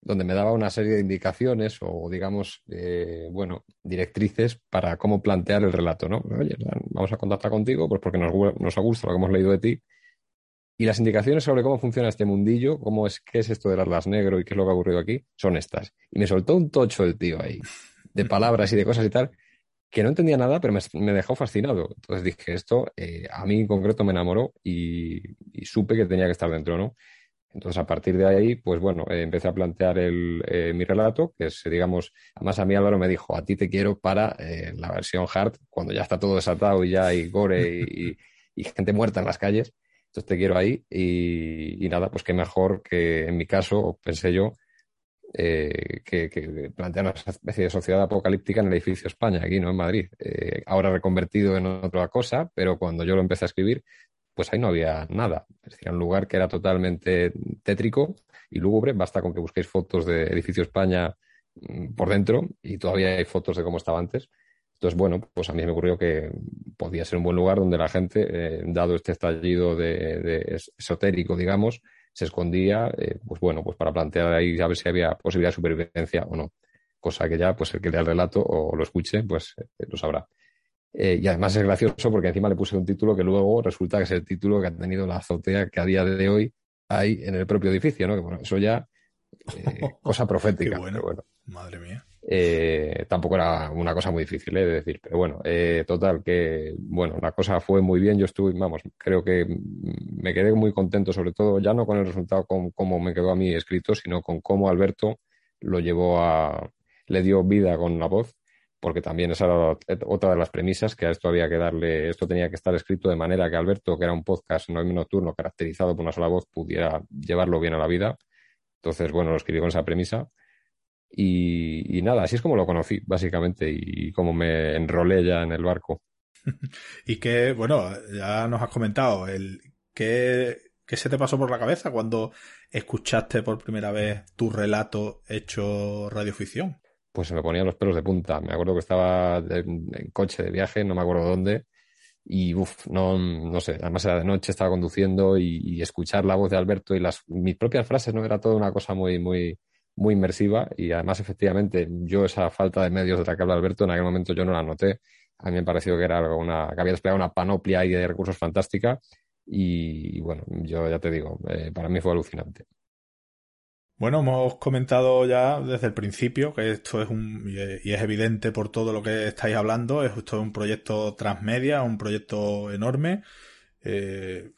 donde me daba una serie de indicaciones o, digamos, eh, bueno, directrices para cómo plantear el relato, ¿no? Oye, vamos a contactar contigo, pues porque nos, nos ha gustado lo que hemos leído de ti y las indicaciones sobre cómo funciona este mundillo, cómo es, qué es esto del Atlas Negro y qué es lo que ha ocurrido aquí, son estas. Y me soltó un tocho el tío ahí, de palabras y de cosas y tal, que no entendía nada, pero me, dejó fascinado. Entonces dije, esto eh, a mí en concreto me enamoró y, supe que tenía que estar dentro, ¿no? Entonces, a partir de ahí, pues bueno, eh, empecé a plantear el, eh, mi relato, que es, digamos, además a mí Álvaro me dijo, a ti te quiero para la versión hard, cuando ya está todo desatado y ya hay gore y gente muerta en las calles. Entonces te quiero ahí y, nada, pues qué mejor que en mi caso, pensé yo, eh, que, plantear una especie de sociedad apocalíptica en el edificio España, aquí, ¿no? En Madrid. Eh, ahora reconvertido en otra cosa, pero cuando yo lo empecé a escribir, pues ahí no había nada. Es decir, un lugar que era totalmente tétrico y lúgubre. Basta con que busquéis fotos de edificio España mm, por dentro y todavía hay fotos de cómo estaba antes. Entonces, bueno, pues a mí me ocurrió que podía ser un buen lugar donde la gente, eh, dado este estallido de, esotérico, digamos, se escondía, eh, pues bueno, pues para plantear ahí a ver si había posibilidad de supervivencia o no. Cosa que ya, pues el que lea el relato o lo escuche, pues eh, lo sabrá. y además es gracioso porque encima le puse un título que luego resulta que es el título que ha tenido la azotea que a día de hoy hay en el propio edificio, ¿no? Que bueno, eso ya, cosa profética. bueno. bueno. Madre mía. Eh, tampoco era una cosa muy difícil eh, de decir, pero bueno, eh, total, que bueno, la cosa fue muy bien. Yo estuve, vamos, creo que me quedé muy contento, sobre todo ya no con el resultado, con cómo me quedó a mí escrito, sino con cómo Alberto lo llevó a, le dio vida con la voz, porque también esa era otra de las premisas que a esto había que darle, esto tenía que estar escrito de manera que Alberto, que era un podcast no nocturno caracterizado por una sola voz, pudiera llevarlo bien a la vida. Entonces, bueno, lo escribí con esa premisa y, nada, así es como lo conocí, básicamente, y como me enrolé ya en el barco. y que, bueno, ya nos has comentado, el ¿qué, ¿qué se te pasó por la cabeza cuando escuchaste por primera vez tu relato hecho radioficción? Pues se me ponían los pelos de punta. Me acuerdo que estaba en, coche de viaje, no me acuerdo dónde, y uff, no, no sé, además era de noche, estaba conduciendo y, y, escuchar la voz de Alberto y las mis propias frases no era toda una cosa muy, muy, muy inmersiva y además efectivamente yo esa falta de medios de la que habla Alberto en aquel momento yo no la noté. A mí me pareció que era algo una, que había desplegado una panoplia de recursos fantástica y, bueno, yo ya te digo, eh, para mí fue alucinante. Bueno, hemos comentado ya desde el principio que esto es un, y es evidente por todo lo que estáis hablando, es esto un proyecto transmedia, un proyecto enorme, eh,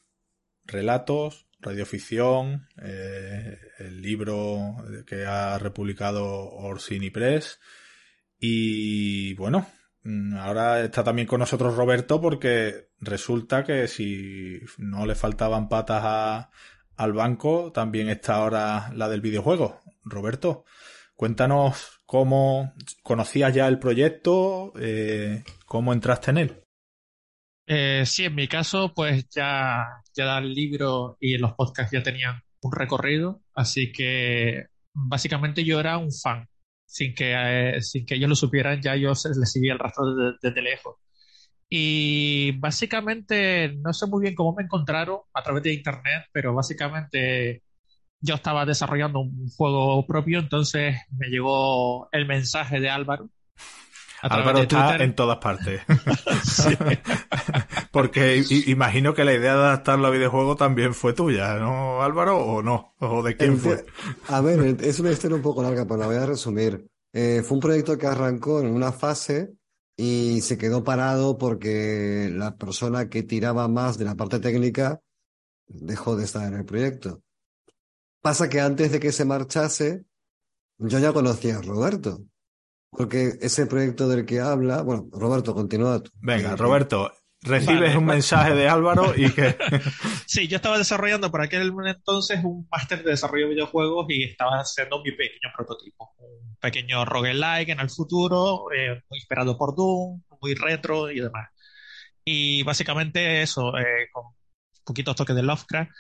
relatos, radioficción, eh, el libro que ha republicado Orsini Press. Y bueno, mm, ahora está también con nosotros Roberto porque resulta que si no le faltaban patas al banco, también está ahora la del videojuego. Roberto, cuéntanos cómo conocías ya el proyecto, eh, cómo entraste en él. Eh, sí, en mi caso, pues ya, ya el libro y los podcasts ya tenían un recorrido, así que básicamente yo era un fan. Sin que, eh, sin que ellos lo supieran, ya yo les seguía el rastro desde, lejos. Y básicamente, no sé muy bien cómo me encontraron a través de internet, pero básicamente yo estaba desarrollando un juego propio, entonces me llegó el mensaje de Álvaro Álvaro está en todas partes. Porque imagino que la idea de adaptarlo a videojuego también fue tuya, ¿no, Álvaro? ¿O no? ¿O de quién fue? A ver, es una historia un poco larga, pero la voy a resumir. Eh, fue un proyecto que arrancó en una fase y se quedó parado porque la persona que tiraba más de la parte técnica dejó de estar en el proyecto. Pasa que antes de que se marchase, yo ya conocía a Roberto. Porque ese proyecto del que habla, bueno, Roberto, continúa tú. Venga, Roberto, recibes un mensaje de Álvaro y que... sí, yo estaba desarrollando por aquel entonces un máster de desarrollo de videojuegos y estaba haciendo mi pequeño prototipo. Un pequeño roguelike en el futuro, eh, muy inspirado por Doom, muy retro y demás. Y básicamente eso, eh, con poquitos toques de Lovecraft,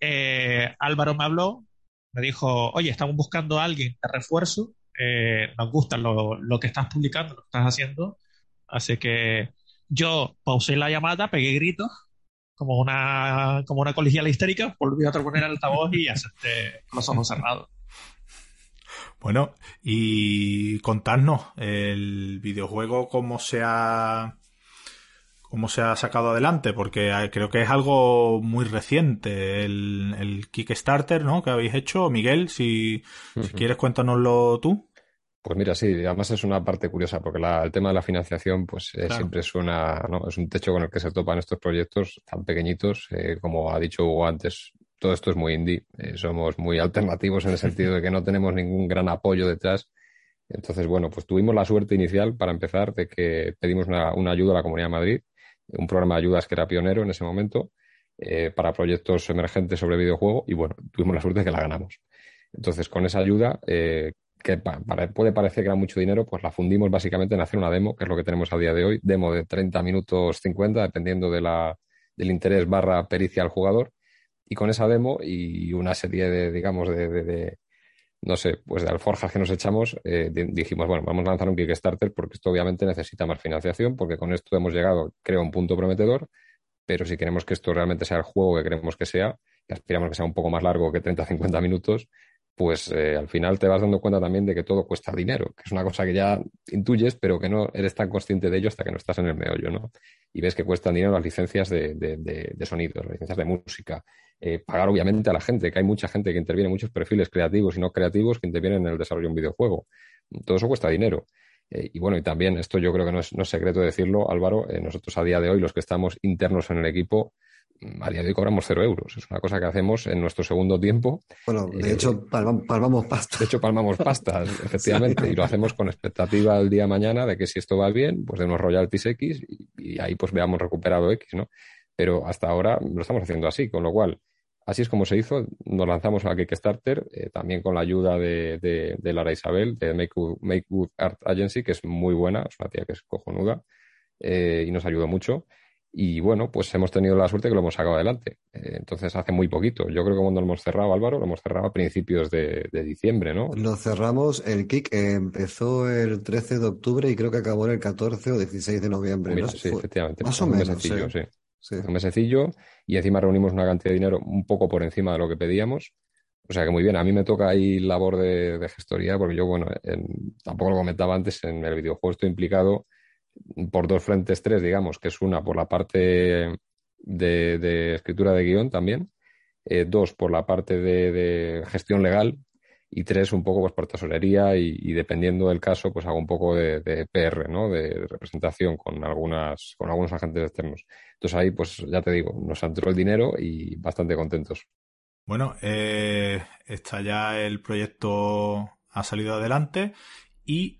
eh, Álvaro me habló, me dijo, oye, estamos buscando a alguien de refuerzo, nos gusta lo, lo que estás publicando, lo que estás haciendo, así que yo pausé la llamada, pegué gritos, como una, como una colegiala histérica, volví a poner el altavoz y acepté los ojos cerrados. Bueno, y contadnos el videojuego cómo se ha cómo se ha sacado adelante, porque creo que es algo muy reciente el, el Kickstarter, ¿no? Que habéis hecho, Miguel, si, si quieres cuéntanoslo tú. Pues mira, sí, además es una parte curiosa porque el tema de la financiación pues eh, siempre suena, ¿no? Es un techo con el que se topan estos proyectos tan pequeñitos, eh, como ha dicho Hugo antes, todo esto es muy indie, eh, somos muy alternativos en el sentido de que no tenemos ningún gran apoyo detrás. Entonces, bueno, pues tuvimos la suerte inicial para empezar de que pedimos una, ayuda a la Comunidad de Madrid, un programa de ayudas que era pionero en ese momento para proyectos emergentes sobre videojuego y bueno, tuvimos la suerte de que la ganamos. Entonces, con esa ayuda que puede parecer que era mucho dinero, pues la fundimos básicamente en hacer una demo, que es lo que tenemos a día de hoy, demo de 30 minutos 50, dependiendo de la, del interés barra pericia al jugador. Y con esa demo y una serie de, digamos, de, no sé, pues de alforjas que nos echamos, eh, dijimos, bueno, vamos a lanzar un Kickstarter porque esto obviamente necesita más financiación, porque con esto hemos llegado, creo, a un punto prometedor, pero si queremos que esto realmente sea el juego que queremos que sea, que aspiramos que sea un poco más largo que 30-50 minutos, pues eh, al final te vas dando cuenta también de que todo cuesta dinero, que es una cosa que ya intuyes, pero que no eres tan consciente de ello hasta que no estás en el meollo, ¿no? Y ves que cuestan dinero las licencias de, de, de, sonidos, las licencias de música, eh, pagar obviamente a la gente, que hay mucha gente que interviene, muchos perfiles creativos y no creativos que intervienen en el desarrollo de un videojuego. Todo eso cuesta dinero. Eh, y bueno, y también esto yo creo que no es, no es secreto decirlo, Álvaro, nosotros a día de hoy, los que estamos internos en el equipo, a día de hoy cobramos cero euros. Es una cosa que hacemos en nuestro segundo tiempo. Bueno, de hecho, eh, palmamos pasta. De hecho, palmamos pastas, efectivamente, y lo hacemos con expectativa el día de mañana de que si esto va bien, pues de unos royalties X y, ahí pues veamos recuperado X, ¿no? Pero hasta ahora lo estamos haciendo así, con lo cual, así es como se hizo. Nos lanzamos a Kickstarter, eh, también con la ayuda de, de, Lara Isabel, de Make Good, Art Agency, que es muy buena, es una tía que es cojonuda, eh, y nos ayudó mucho. Y bueno, pues hemos tenido la suerte que lo hemos sacado adelante. Eh, entonces, hace muy poquito. Yo creo que cuando lo hemos cerrado, Álvaro, lo hemos cerrado a principios de, diciembre, ¿no? Lo cerramos, el kick empezó el 13 de octubre y creo que acabó en el 14 o 16 de noviembre. sí, efectivamente. Más o menos. Mesecillo, sí. sí. Un mesecillo y encima reunimos una cantidad de dinero un poco por encima de lo que pedíamos. O sea que muy bien, a mí me toca ahí labor de, gestoría porque yo, bueno, tampoco lo comentaba antes, en el videojuego estoy implicado por dos frentes, tres, digamos, que es una por la parte de, escritura de guion también, eh, dos por la parte de, gestión legal y tres un poco pues, por tesorería y, dependiendo del caso pues hago un poco de, PR, ¿no? De, representación con algunas con algunos agentes externos. Entonces ahí pues ya te digo, nos entró el dinero y bastante contentos. Bueno, eh, está ya el proyecto ha salido adelante y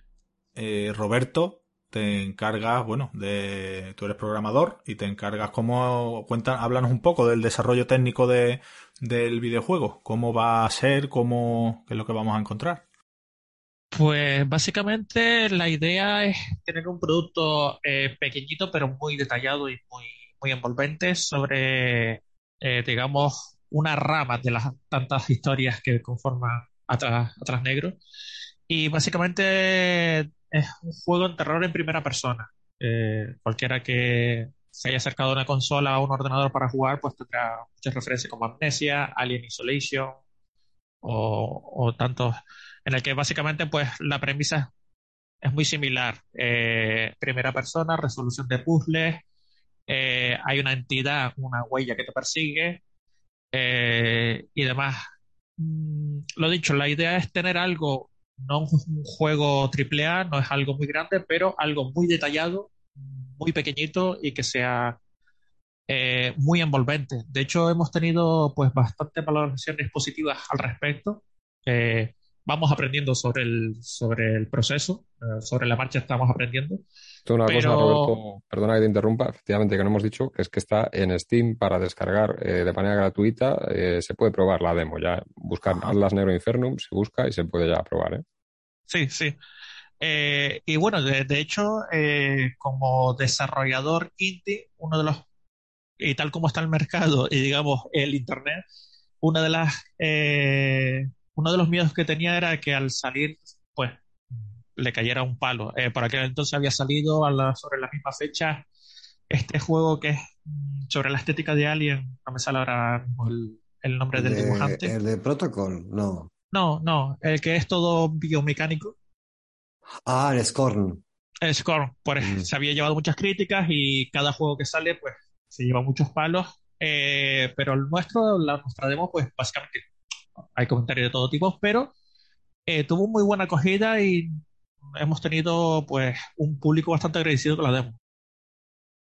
eh, Roberto te encargas, bueno, de, tú eres programador y te encargas cómo, cuenta, háblanos un poco del desarrollo técnico de, del videojuego, cómo va a ser, cómo, qué es lo que vamos a encontrar. Pues básicamente la idea es tener un producto eh, pequeñito pero muy detallado y muy, muy envolvente sobre, eh, digamos, una rama de las tantas historias que conforman Atrás, Atrás Negro. Y básicamente es un juego en terror en primera persona. Eh, cualquiera que se haya acercado a una consola o un ordenador para jugar, pues tendrá muchas referencias como Amnesia, Alien Isolation o, tantos, en el que básicamente pues la premisa es muy similar. Eh, primera persona, resolución de puzzles, eh, hay una entidad, una huella que te persigue y demás. Mm, lo dicho, la idea es tener algo no es un juego AAA, no es algo muy grande, pero algo muy detallado, muy pequeñito y que sea eh, muy envolvente. De hecho, hemos tenido pues bastantes valoraciones positivas al respecto. Vamos aprendiendo sobre el, sobre el proceso, eh, sobre la marcha estamos aprendiendo. una cosa, Roberto, perdona que te interrumpa, efectivamente que no hemos dicho, que es que está en Steam para descargar eh, de manera gratuita, eh, se puede probar la demo, ya buscar Atlas Negro Infernum, se busca y se puede ya probar, ¿eh? Sí, sí. y bueno, de, de hecho, como desarrollador indie, uno de los, y tal como está el mercado y digamos el Internet, una de las uno de los miedos que tenía era que al salir, pues, le cayera un palo. Eh, por aquel entonces había salido sobre la misma fecha este juego que es mm, sobre la estética de Alien, no me sale ahora el, nombre del dibujante. El de Protocol, no. No, no, el que es todo biomecánico. Ah, el Scorn. El Scorn, pues mm. se había llevado muchas críticas y cada juego que sale, pues se lleva muchos palos. Eh, pero el nuestro, la nuestra demo, pues básicamente hay comentarios de todo tipo, pero eh, tuvo muy buena acogida y hemos tenido pues un público bastante agradecido con la demo.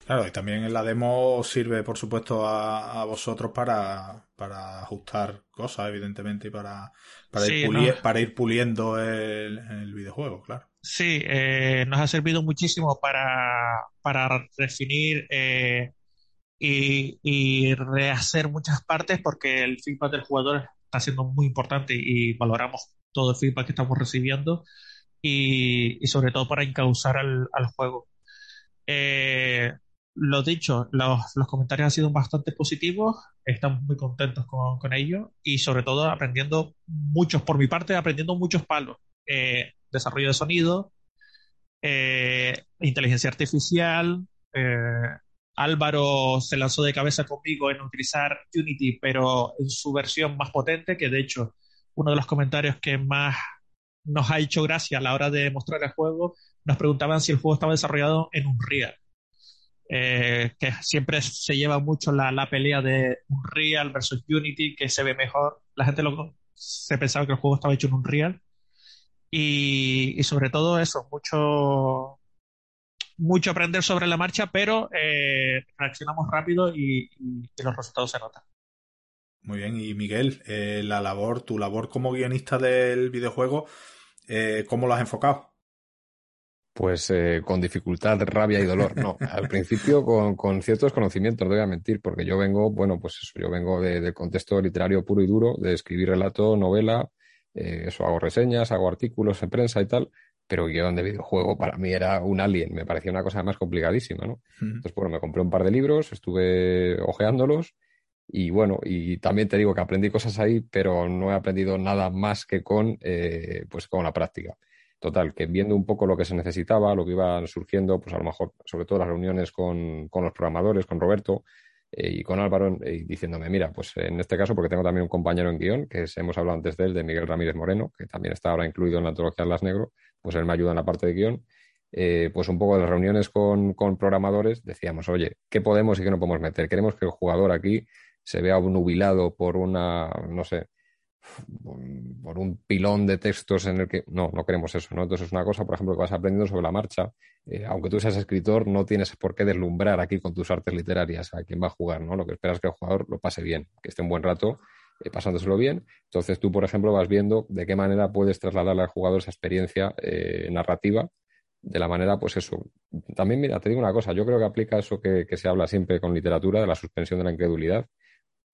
Claro, y también la demo sirve, por supuesto, a, vosotros para, para, ajustar cosas, evidentemente, y para, para, ir, para ir, puliendo el, videojuego, claro. Sí, eh, nos ha servido muchísimo para, para definir eh, y, y, rehacer muchas partes porque el feedback del jugador está siendo muy importante y valoramos todo el feedback que estamos recibiendo y, sobre todo para encauzar al, juego. Eh, lo dicho, los, comentarios han sido bastante positivos, estamos muy contentos con, con ello y sobre todo aprendiendo muchos, por mi parte, aprendiendo muchos palos. Eh, desarrollo de sonido, eh, inteligencia artificial, Álvaro se lanzó de cabeza conmigo en utilizar Unity, pero en su versión más potente, que de hecho uno de los comentarios que más nos ha hecho gracia a la hora de mostrar el juego, nos preguntaban si el juego estaba desarrollado en Unreal. Eh, que siempre se lleva mucho la, pelea de Unreal versus Unity, que se ve mejor. La gente lo, se pensaba que el juego estaba hecho en Unreal. Y, y sobre todo eso, mucho, mucho aprender sobre la marcha, pero eh, reaccionamos rápido y, los resultados se notan. Muy bien, y Miguel, eh, la labor, tu labor como guionista del videojuego, eh, ¿cómo lo has enfocado? Pues con dificultad, rabia y dolor. No, al principio con, con, ciertos conocimientos, no voy a mentir, porque yo vengo, bueno, pues eso, yo vengo del contexto literario puro y duro, de escribir relato, novela, eso hago reseñas, hago artículos en prensa y tal, pero guion de videojuego para mí era un alien, me parecía una cosa más complicadísima, ¿no? Entonces, bueno, me compré un par de libros, estuve hojeándolos y bueno, y también te digo que aprendí cosas ahí, pero no he aprendido nada más que con, eh, pues con la práctica. Total, que viendo un poco lo que se necesitaba, lo que iba surgiendo, pues a lo mejor, sobre todo las reuniones con, con los programadores, con Roberto, eh, y con Álvaro eh, diciéndome, mira, pues en este caso, porque tengo también un compañero en guion, que hemos hablado antes de él, de Miguel Ramírez Moreno, que también está ahora incluido en la antología Las Negro, pues él me ayuda en la parte de guion. Eh, pues un poco de las reuniones con, con, programadores decíamos, oye, ¿qué podemos y qué no podemos meter? Queremos que el jugador aquí se vea nubilado por una, no sé, por un pilón de textos en el que no, no queremos eso, ¿no? Entonces es una cosa, por ejemplo, que vas aprendiendo sobre la marcha. Eh, aunque tú seas escritor, no tienes por qué deslumbrar aquí con tus artes literarias a quién va a jugar, ¿no? Lo que esperas es que el jugador lo pase bien, que esté un buen rato eh, pasándoselo bien. Entonces tú, por ejemplo, vas viendo de qué manera puedes trasladarle al jugador esa experiencia eh, narrativa de la manera, pues eso. También, mira, te digo una cosa, yo creo que aplica eso que, que se habla siempre con literatura, de la suspensión de la incredulidad.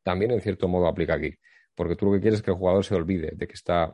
También, en cierto modo, aplica aquí porque tú lo que quieres es que el jugador se olvide de que está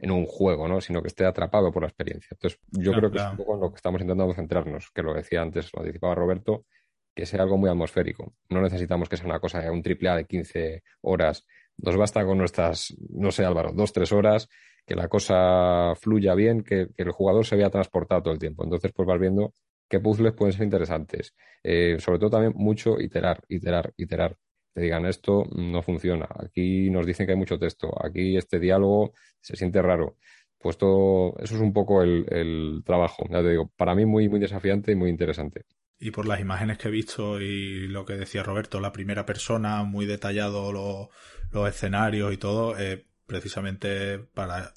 en un juego, ¿no? Sino que esté atrapado por la experiencia. Entonces, yo creo que es un poco en lo que estamos intentando centrarnos, que lo decía antes, lo anticipaba Roberto, que sea algo muy atmosférico. No necesitamos que sea una cosa, un triple A de 15 horas. Nos basta con nuestras, no sé, Álvaro, dos, tres horas, que la cosa fluya bien, que, el jugador se vea transportado todo el tiempo. Entonces, pues vas viendo qué puzzles pueden ser interesantes. Eh, sobre todo también mucho iterar, iterar, iterar digan esto no funciona, aquí nos dicen que hay mucho texto, aquí este diálogo se siente raro. Pues todo, eso es un poco el, trabajo, ya te digo, para mí muy, muy desafiante y muy interesante. Y por las imágenes que he visto y lo que decía Roberto, la primera persona, muy detallado los, escenarios y todo, eh, precisamente para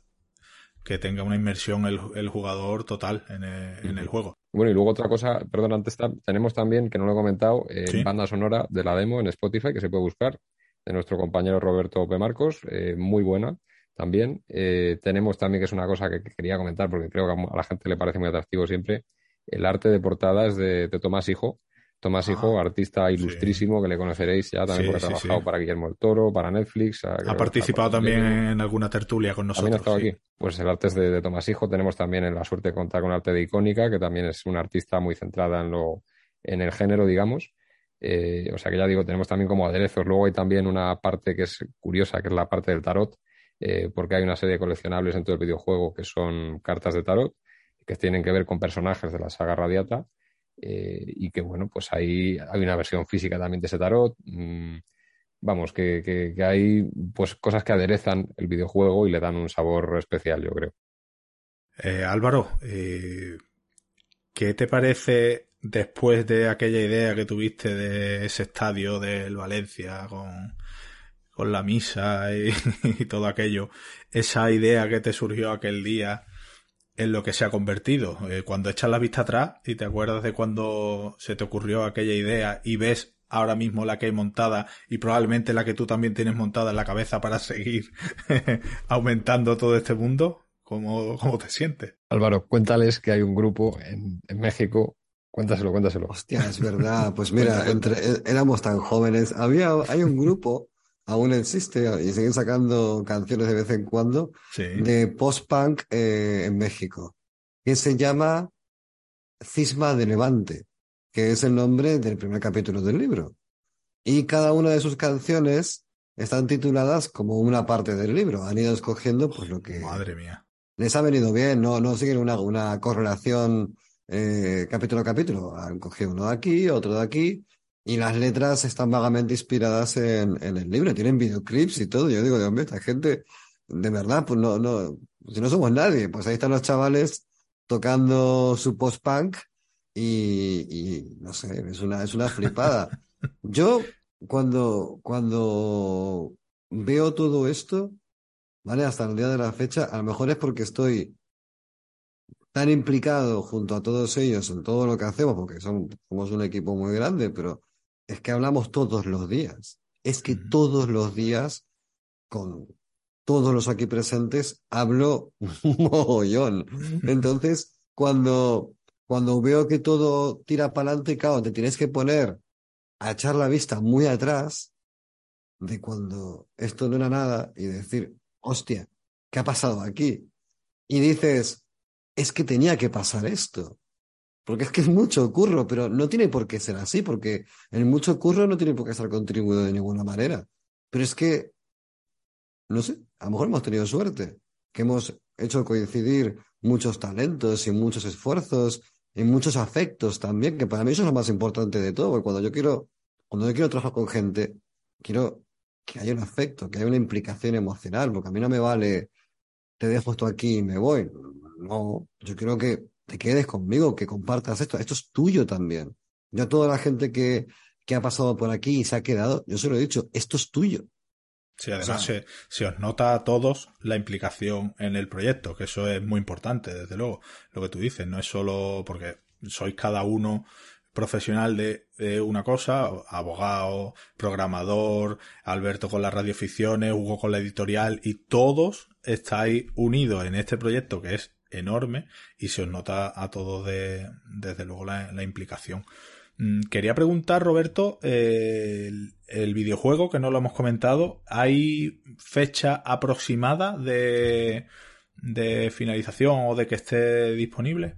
que tenga una inmersión el, jugador total en el, juego. Bueno, y luego otra cosa, perdón, antes tenemos también, que no lo he comentado, eh, banda sonora de la demo en Spotify que se puede buscar, de nuestro compañero Roberto P. Marcos, eh, muy buena. también. Eh, tenemos también, que es una cosa que quería comentar porque creo que a la gente le parece muy atractivo siempre, el arte de portada es de, Tomás Hijo. Tomás Hijo, ah, artista ilustrísimo que le conoceréis ya también porque ha trabajado para Guillermo el Toro, para Netflix. Ha, participado también en alguna tertulia con nosotros. También ha estado aquí. Pues el arte es de, Tomás Hijo. Tenemos también la suerte de contar con arte de Icónica, que también es una artista muy centrada en, lo, en el género, digamos. Eh, o sea que ya digo, tenemos también como aderezos. Luego hay también una parte que es curiosa, que es la parte del tarot, eh, porque hay una serie de coleccionables en todo el videojuego que son cartas de tarot, que tienen que ver con personajes de la saga Radiata. Eh, y que bueno, pues ahí hay una versión física también de ese tarot. Mm, vamos, que, que, hay pues cosas que aderezan el videojuego y le dan un sabor especial, yo creo. Álvaro, ¿qué te parece después de aquella idea que tuviste de ese estadio del Valencia con, con la misa y, todo aquello, esa idea que te surgió aquel día en lo que se ha convertido. Eh, cuando echas la vista atrás y te acuerdas de cuando se te ocurrió aquella idea y ves ahora mismo la que hay montada y probablemente la que tú también tienes montada en la cabeza para seguir aumentando todo este mundo, ¿cómo, ¿cómo, te sientes? Álvaro, cuéntales que hay un grupo en, en México Cuéntaselo, cuéntaselo. Hostia, es verdad. Pues mira, entre, eh, éramos tan jóvenes. Había, hay un grupo, aún existe, y siguen sacando canciones de vez en cuando, de post-punk eh, en México, que se llama Cisma de Levante, que es el nombre del primer capítulo del libro. Y cada una de sus canciones están tituladas como una parte del libro. Han ido escogiendo pues lo que... Madre mía. Les ha venido bien, no, no siguen una, una correlación eh, capítulo a capítulo. Han cogido uno de aquí, otro de aquí, y las letras están vagamente inspiradas en, en el libro. Tienen videoclips y todo. Yo digo, Dios mío, esta gente, de verdad, pues no, no, si no somos nadie, pues ahí están los chavales tocando su post-punk y, y, no sé, es una, es una flipada. Yo, cuando, cuando veo todo esto, ¿vale? Hasta el día de la fecha, a lo mejor es porque estoy tan implicado junto a todos ellos en todo lo que hacemos, porque son, somos un equipo muy grande, pero es que hablamos todos los días. Es que todos los días, con todos los aquí presentes, hablo un mogollón. Entonces, cuando, cuando veo que todo tira para adelante, claro, te tienes que poner a echar la vista muy atrás de cuando esto no era nada y decir, hostia, ¿qué ha pasado aquí? Y dices, es que tenía que pasar esto. Porque es que mucho curro, pero no tiene por qué ser así, porque el mucho curro no tiene por qué estar contribuido de ninguna manera. Pero es que, no sé, a lo mejor hemos tenido suerte, que hemos hecho coincidir muchos talentos y muchos esfuerzos y muchos afectos también, que para mí eso es lo más importante de todo, porque cuando yo quiero, cuando yo quiero trabajar con gente, quiero que haya un afecto, que haya una implicación emocional, porque a mí no me vale, te dejo esto aquí y me voy. No, yo quiero que te quedes conmigo, que compartas esto. Esto es tuyo también. Yo a toda la gente que, que ha pasado por aquí y se ha quedado, yo se lo he dicho, esto es tuyo. Sí, además se, os nota a todos la implicación en el proyecto, que eso es muy importante, desde luego. Lo que tú dices, no es solo porque sois cada uno profesional de, una cosa, abogado, programador, Alberto con las radioficciones, Hugo con la editorial, y todos estáis unidos en este proyecto que es enorme y se os nota a todos de, desde luego la, implicación. Mm, quería preguntar, Roberto, el, videojuego que no lo hemos comentado, ¿hay fecha aproximada de, de finalización o de que esté disponible?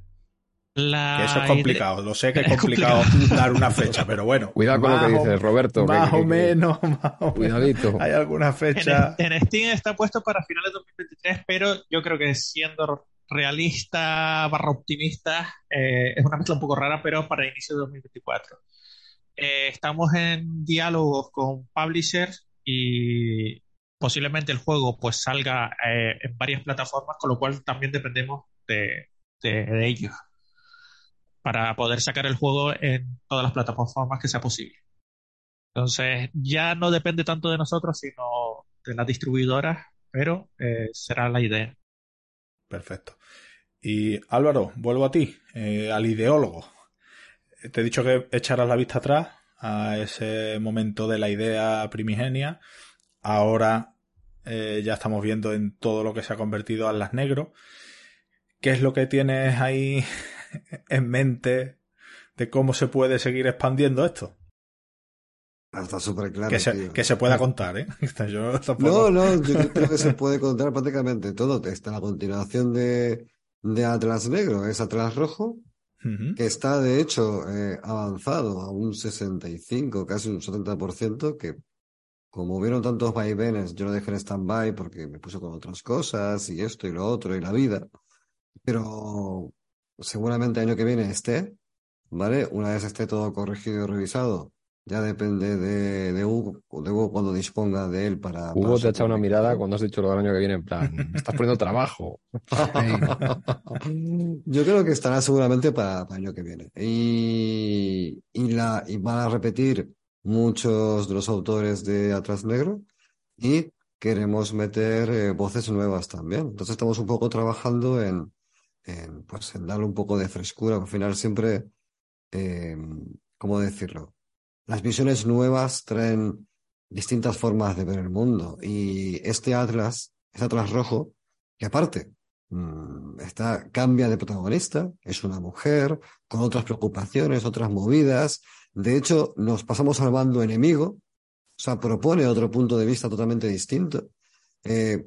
Que eso es complicado, lo sé que es, complicado, dar una fecha, pero bueno. Cuidado con lo que dices, Roberto. Más o menos, más o Cuidadito. Hay alguna fecha. En, Steam está puesto para finales de 2023, pero yo creo que siendo realista barra optimista, eh, es una mezcla un poco rara, pero para inicio de 2024. Eh, estamos en diálogos con publishers y posiblemente el juego pues salga eh, en varias plataformas, con lo cual también dependemos de, de ellos para poder sacar el juego en todas las plataformas que sea posible. Entonces, ya no depende tanto de nosotros, sino de las distribuidoras, pero será la idea. Perfecto. Y Álvaro, vuelvo a ti, eh, al ideólogo. Te he dicho que echaras la vista atrás a ese momento de la idea primigenia. Ahora eh, ya estamos viendo en todo lo que se ha convertido Atlas Negro. ¿Qué es lo que tienes ahí en mente de cómo se puede seguir expandiendo esto? Está súper claro. Que se, que se, pueda contar, ¿eh? Yo No, no, yo creo que se puede contar prácticamente todo. Está la continuación de, de Atlas Negro, es Atlas Rojo, que está de hecho eh, avanzado a un 65, casi un 70%, que como hubieron tantos vaivenes, yo lo dejé en stand-by porque me puse con otras cosas y esto y lo otro y la vida. Pero seguramente el año que viene esté, ¿vale? Una vez esté todo corregido y revisado, ya depende de, de, Hugo, de Hugo cuando disponga de él para. Hugo te ha echado una mirada cuando has dicho lo del año que viene, en plan, estás poniendo trabajo. Yo creo que estará seguramente para, el año que viene. Y, y, la, y van a repetir muchos de los autores de Atrás Negro y queremos meter eh, voces nuevas también. Entonces estamos un poco trabajando en, en, pues, en darle un poco de frescura. Al final siempre, eh, ¿cómo decirlo? Las visiones nuevas traen distintas formas de ver el mundo. Y este Atlas, este Atlas rojo, que aparte mm, está, cambia de protagonista, es una mujer, con otras preocupaciones, otras movidas. De hecho, nos pasamos al bando enemigo, o sea, propone otro punto de vista totalmente distinto. Eh,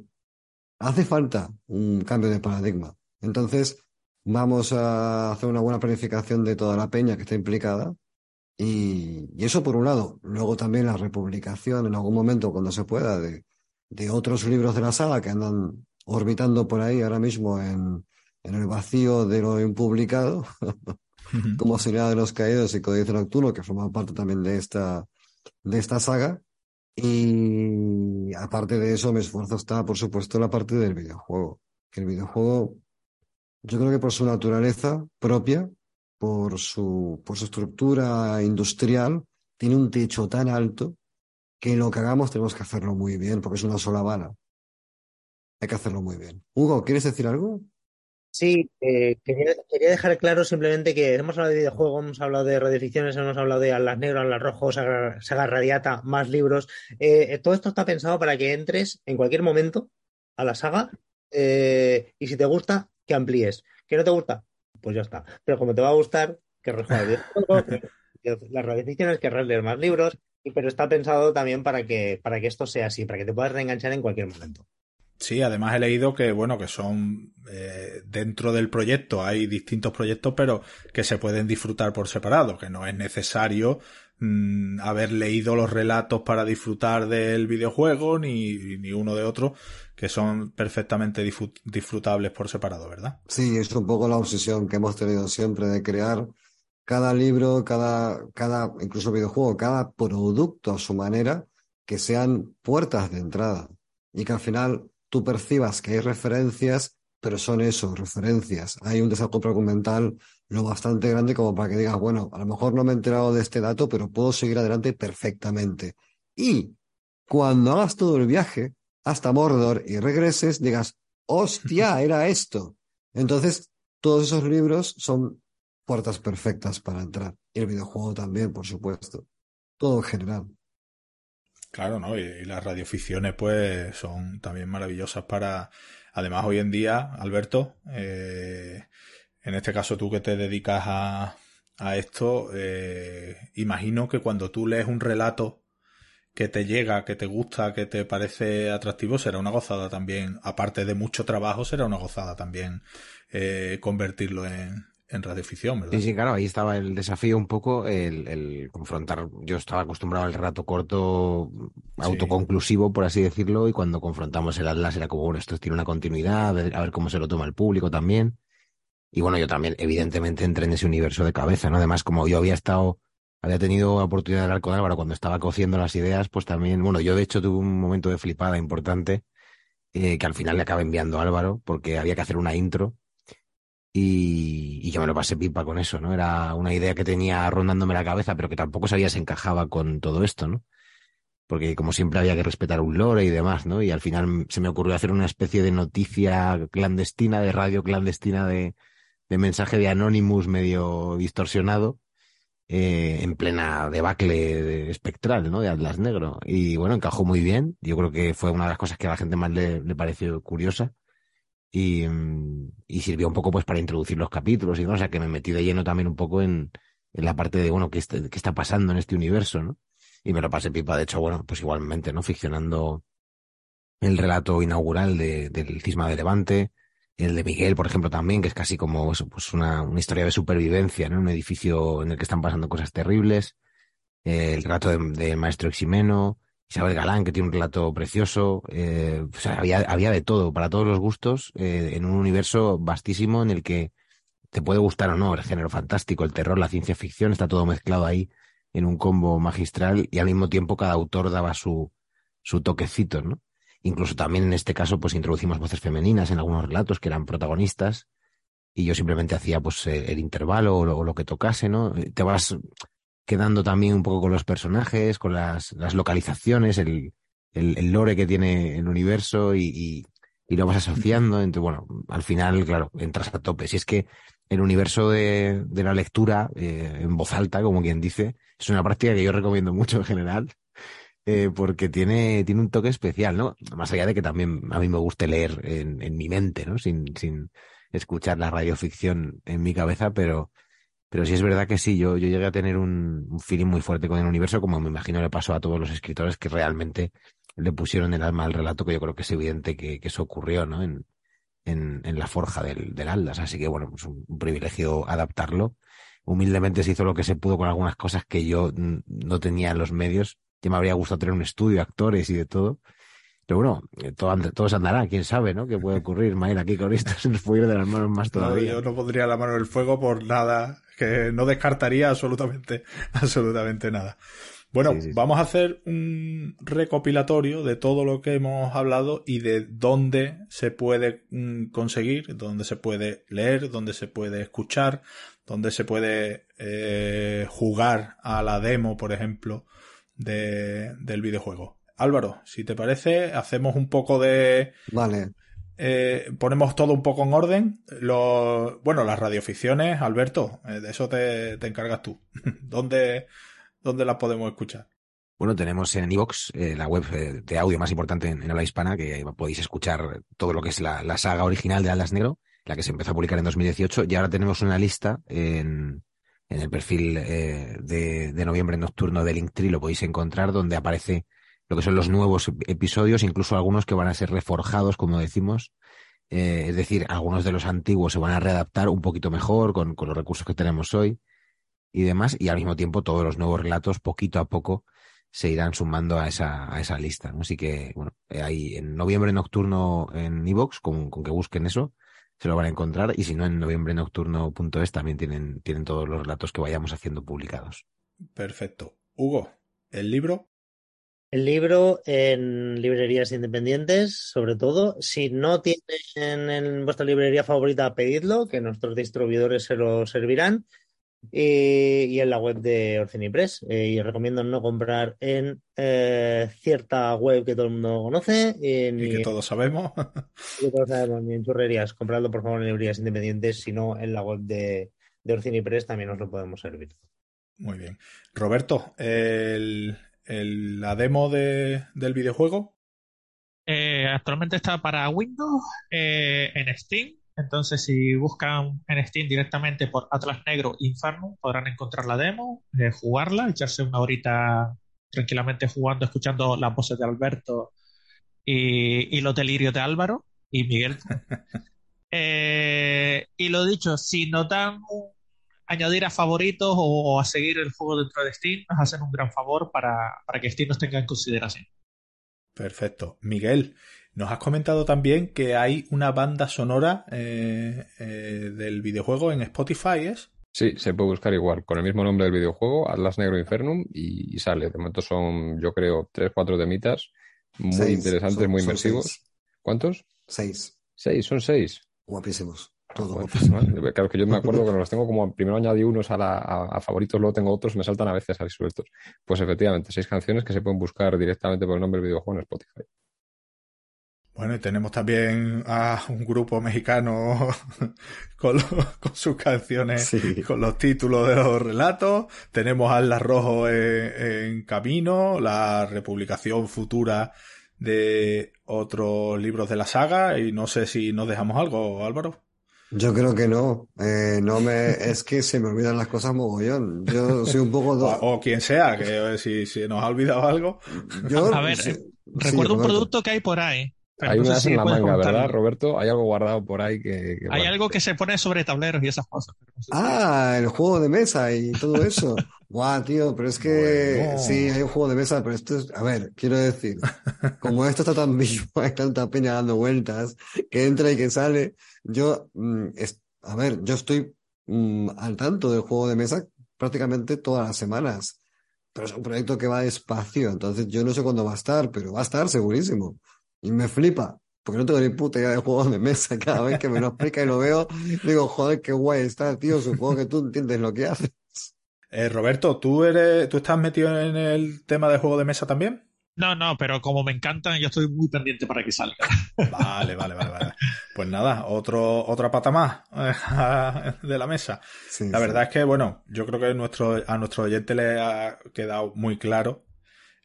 hace falta un cambio de paradigma. Entonces, vamos a hacer una buena planificación de toda la peña que está implicada y, eso por un lado. Luego también la republicación en algún momento, cuando se pueda, de, de otros libros de la saga que andan orbitando por ahí ahora mismo en, en el vacío de lo impublicado, como Señal de los Caídos y Códice Nocturno, que forman parte también de esta, de esta saga. Y aparte de eso, mi esfuerzo está, por supuesto, en la parte del videojuego. Que el videojuego, yo creo que por su naturaleza propia, por su, por su estructura industrial, tiene un techo tan alto que lo que hagamos tenemos que hacerlo muy bien, porque es una sola bala. Hay que hacerlo muy bien. Hugo, ¿quieres decir algo? Sí, eh, quería, dejar claro simplemente que hemos hablado de videojuegos, hemos hablado de reediciones, hemos hablado de Alas Negro, Alas Rojo, Saga, Saga Radiata, más libros. Eh, todo esto está pensado para que entres en cualquier momento a la saga eh, y si te gusta, que amplíes. ¿Que no te gusta? Pues ya está. Pero como te va a gustar, que las reediciones, que leer más libros, pero está pensado también para que, para que esto sea así, para que te puedas reenganchar en cualquier momento. Sí, además he leído que, bueno, que son eh, dentro del proyecto hay distintos proyectos, pero que se pueden disfrutar por separado, que no es necesario mm, haber leído los relatos para disfrutar del videojuego, ni, ni uno de otro, que son perfectamente disfrutables por separado, ¿verdad? Sí, es un poco la obsesión que hemos tenido siempre de crear cada libro, cada, cada, incluso videojuego, cada producto a su manera, que sean puertas de entrada y que al final tú percibas que hay referencias, pero son eso, referencias. Hay un desarrollo argumental lo bastante grande como para que digas, bueno, a lo mejor no me he enterado de este dato, pero puedo seguir adelante perfectamente. Y cuando hagas todo el viaje, hasta Mordor y regreses, digas, hostia, era esto. Entonces, todos esos libros son puertas perfectas para entrar. Y el videojuego también, por supuesto. Todo en general. Claro, ¿no? Y, las radioficciones, pues, son también maravillosas para. Además, hoy en día, Alberto, eh, en este caso tú que te dedicas a, a esto, eh, imagino que cuando tú lees un relato que te llega, que te gusta, que te parece atractivo, será una gozada también. Aparte de mucho trabajo, será una gozada también eh, convertirlo en, en radioficción, ¿verdad? Sí, sí, claro, ahí estaba el desafío un poco, el, confrontar. Yo estaba acostumbrado al rato corto, autoconclusivo, por así decirlo, y cuando confrontamos el Atlas era como, bueno, esto tiene una continuidad, a ver, a ver cómo se lo toma el público también. Y bueno, yo también, evidentemente, entré en ese universo de cabeza, ¿no? Además, como yo había estado había tenido la oportunidad de hablar con Álvaro cuando estaba cociendo las ideas, pues también, bueno, yo de hecho tuve un momento de flipada importante eh, que al final le acabé enviando a Álvaro porque había que hacer una intro y, y, yo me lo pasé pipa con eso, ¿no? Era una idea que tenía rondándome la cabeza, pero que tampoco sabía si encajaba con todo esto, ¿no? Porque como siempre había que respetar un lore y demás, ¿no? Y al final se me ocurrió hacer una especie de noticia clandestina, de radio clandestina, de, de mensaje de Anonymous medio distorsionado eh, en plena debacle espectral, ¿no? De Atlas Negro. Y bueno, encajó muy bien. Yo creo que fue una de las cosas que a la gente más le, pareció curiosa. Y, mm, y, sirvió un poco pues para introducir los capítulos y ¿no? o sea que me metí de lleno también un poco en, en la parte de bueno qué está, qué está pasando en este universo, ¿no? Y me lo pasé pipa, de hecho, bueno, pues igualmente, ¿no? Ficcionando el relato inaugural de, del cisma de Levante, el de Miguel, por ejemplo, también, que es casi como pues una, una historia de supervivencia, ¿no? Un edificio en el que están pasando cosas terribles. Eh, el relato del maestro Eximeno, Isabel Galán, que tiene un relato precioso. Eh, o sea, había, había de todo, para todos los gustos, eh, en un universo vastísimo en el que te puede gustar o no el género fantástico, el terror, la ciencia ficción, está todo mezclado ahí en un combo magistral y al mismo tiempo cada autor daba su, su toquecito, ¿no? Incluso también en este caso, pues introducimos voces femeninas en algunos relatos que eran protagonistas y yo simplemente hacía pues eh, el intervalo o lo, que tocase, ¿no? Te vas quedando también un poco con los personajes, con las, las localizaciones, el, el, lore que tiene el universo y, y, lo vas asociando. Entonces, bueno, al final, claro, entras a tope. Si es que el universo de, de la lectura eh, en voz alta, como quien dice, es una práctica que yo recomiendo mucho en general eh, porque tiene, tiene un toque especial, ¿no? Más allá de que también a mí me guste leer en, mi mente, ¿no? Sin, sin escuchar la radioficción en mi cabeza, pero, pero sí es verdad que sí, yo, yo llegué a tener un, feeling muy fuerte con el universo, como me imagino le pasó a todos los escritores que realmente le pusieron el alma al relato, que yo creo que es evidente que, eso ocurrió, ¿no? En, en, en la forja del, del Aldas. Así que, bueno, pues un, un, privilegio adaptarlo. Humildemente se hizo lo que se pudo con algunas cosas que yo no tenía en los medios que me habría gustado tener un estudio, actores y de todo. Pero bueno, eh, todo, todo se andará, quién sabe, ¿no? ¿Qué puede ocurrir, Mayra, aquí con esto se nos puede ir de las manos más todavía. yo no pondría la mano en el fuego por nada, que no descartaría absolutamente, absolutamente nada. Bueno, vamos a hacer un recopilatorio de todo lo que hemos hablado y de dónde se puede mm, conseguir, dónde se puede leer, dónde se puede escuchar, dónde se puede eh, jugar a la demo, por ejemplo, de, del videojuego. Álvaro, si te parece, hacemos un poco de... Vale. Eh, ponemos todo un poco en orden. Lo, bueno, las radioficciones, Alberto, eh, de eso te, te, encargas tú. ¿Dónde, ¿Dónde las podemos escuchar? Bueno, tenemos en Evox, eh, la web eh, de audio más importante en, en, habla hispana, que podéis escuchar todo lo que es la, la saga original de Aldas Negro, la que se empezó a publicar en 2018, y ahora tenemos una lista en, en el perfil eh, de, noviembre nocturno de Linktree lo podéis encontrar, donde aparece lo que son los nuevos episodios, incluso algunos que van a ser reforjados, como decimos. Eh, es decir, algunos de los antiguos se van a readaptar un poquito mejor con, los recursos que tenemos hoy y demás, y al mismo tiempo todos los nuevos relatos, poquito a poco, se irán sumando a esa, a esa lista. ¿no? Así que, bueno, eh, ahí en noviembre nocturno en Evox, con que busquen eso, se lo van a encontrar y si no en noviembre nocturno.es también tienen, tienen todos los relatos que vayamos haciendo publicados. Perfecto. Hugo, ¿el libro? El libro en librerías independientes, sobre todo. Si no tienen en vuestra librería favorita, pedidlo, que nuestros distribuidores se lo servirán y, y en la web de Orcinipress. Eh, y recomiendo no comprar en eh, cierta web que todo el mundo conoce. Eh, ni, y que todos sabemos. que todos sabemos, ni en churrerías. Compradlo por favor en librerías independientes, sino en la web de, de Orcinipress también nos lo podemos servir. Muy bien. Roberto, el, el, la demo de, del videojuego. Eh, actualmente está para Windows, eh, en Steam entonces, si buscan en Steam directamente por Atlas Negro Inferno, podrán encontrar la demo, eh, jugarla, echarse una horita tranquilamente jugando, escuchando las voces de Alberto y, y los delirios de Álvaro y Miguel. eh, y lo dicho, si notan añadir a favoritos o, a seguir el juego dentro de Steam, nos hacen un gran favor para, para que Steam nos tenga en consideración. Perfecto. Miguel, nos has comentado también que hay una banda sonora eh, eh, del videojuego en Spotify, ¿es? Sí, se puede buscar igual, con el mismo nombre del videojuego, Atlas Negro Infernum, y, y sale. De momento son, yo creo, tres, cuatro temitas muy seis. interesantes, son, muy inmersivos. ¿Cuántos? Seis. Seis, son seis. Guapísimos. Todo bueno, claro que yo me acuerdo que los tengo como primero añadí unos a, la, a, a, favoritos, luego tengo otros, me saltan a veces ahí sueltos. Pues efectivamente, seis canciones que se pueden buscar directamente por el nombre del videojuego en Spotify. Bueno, y tenemos también a un grupo mexicano con, con sus canciones, con los títulos de los relatos. Tenemos a Atlas Rojo en, camino, la republicación futura de otros libros de la saga. Y no sé si nos dejamos algo, Álvaro. Yo creo que no. Eh, no me, es que se me olvidan las cosas mogollón. Yo soy un poco. o, quien sea, que si, si nos ha olvidado algo. Yo, a ver, recuerdo un producto que hay por ahí hay una en la manga, ¿verdad, Roberto? Hay algo guardado por ahí que... hay algo que se pone sobre tableros y esas cosas. ah, el juego de mesa y todo eso. Guau, tío, pero es que sí, hay un juego de mesa, pero esto es... A ver, quiero decir, como esto está tan vivo, hay tanta peña dando vueltas, que entra y que sale, yo... Mm, a ver, yo estoy mm, al tanto del juego de mesa prácticamente todas las semanas. Pero es un proyecto que va despacio, entonces yo no sé cuándo va a estar, pero va a estar segurísimo. Y me flipa, porque no tengo ni puta idea de juegos de mesa. Cada vez que me lo explica y lo veo, digo, joder, qué guay está, tío. Supongo que tú entiendes lo que haces. Eh, Roberto, ¿tú, eres, ¿tú estás metido en el tema de juego de mesa también? No, no, pero como me encantan, yo estoy muy pendiente para que salga. Vale, vale, vale, vale. Pues nada, otro, otra pata más eh, de la mesa. la verdad es que, bueno, yo creo que nuestro, a nuestro oyente le ha quedado muy claro,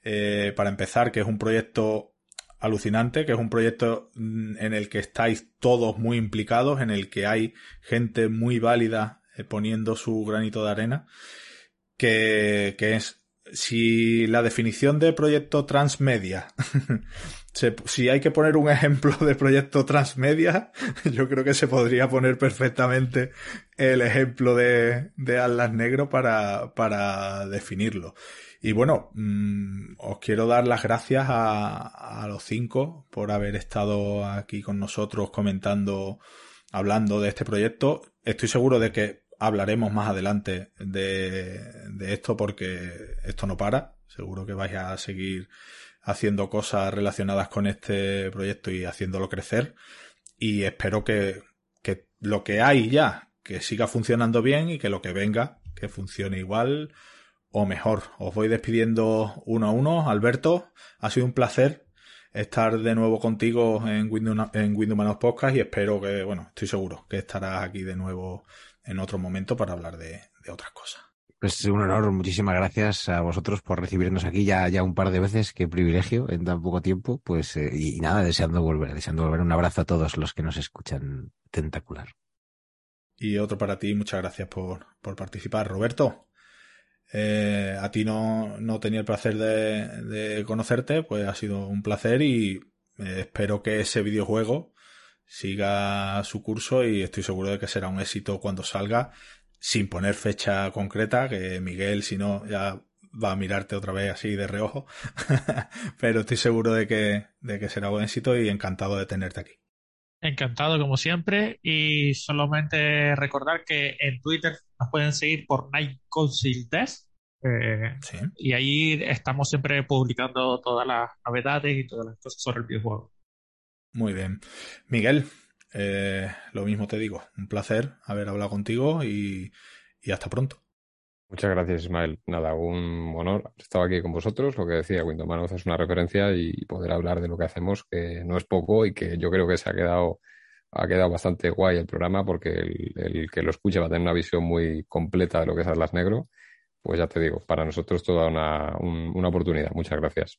eh, para empezar, que es un proyecto alucinante, que es un proyecto mm, en el que estáis todos muy implicados, en el que hay gente muy válida eh, poniendo su granito de arena, que, que es si la definición de proyecto transmedia, si hay que poner un ejemplo de proyecto transmedia, yo creo que se podría poner perfectamente el ejemplo de, de Atlas Negro para, para definirlo. Y bueno, mm, os quiero dar las gracias a, a, los cinco por haber estado aquí con nosotros comentando, hablando de este proyecto. Estoy seguro de que hablaremos más adelante de, de esto porque esto no para. Seguro que vais a seguir haciendo cosas relacionadas con este proyecto y haciéndolo crecer. Y espero que, que lo que hay ya, que siga funcionando bien y que lo que venga, que funcione igual o mejor. Os voy despidiendo uno a uno. Alberto, ha sido un placer estar de nuevo contigo en Windows, en Windows Manos Podcast y espero que, bueno, estoy seguro que estarás aquí de nuevo en otro momento para hablar de, otras cosas. Pues un honor, muchísimas gracias a vosotros por recibirnos aquí ya, ya un par de veces, qué privilegio en tan poco tiempo, pues eh, y, nada, deseando volver, deseando volver. Un abrazo a todos los que nos escuchan, tentacular. Y otro para ti, muchas gracias por, por participar. Roberto, eh, a ti no, no, tenía el placer de, conocerte, pues ha sido un placer y eh, espero que ese videojuego siga su curso y estoy seguro de que será un éxito cuando salga, sin poner fecha concreta, que Miguel, si no, ya va a mirarte otra vez así de reojo, pero estoy seguro de que, de que será un éxito y encantado de tenerte aquí. Encantado como siempre y solamente recordar que en Twitter nos pueden seguir por Night Council Test eh, y ahí estamos siempre publicando todas las novedades y todas las cosas sobre el videojuego. Muy bien. Miguel, eh, lo mismo te digo, un placer haber hablado contigo y, y hasta pronto. Muchas gracias, Ismael. Nada, un honor haber estado aquí con vosotros. Lo que decía Windows Manos es una referencia y poder hablar de lo que hacemos, que no es poco y que yo creo que se ha quedado, ha quedado bastante guay el programa porque el, que lo escuche va a tener una visión muy completa de lo que es Atlas Negro. Pues ya te digo, para nosotros toda una, una oportunidad. Muchas gracias.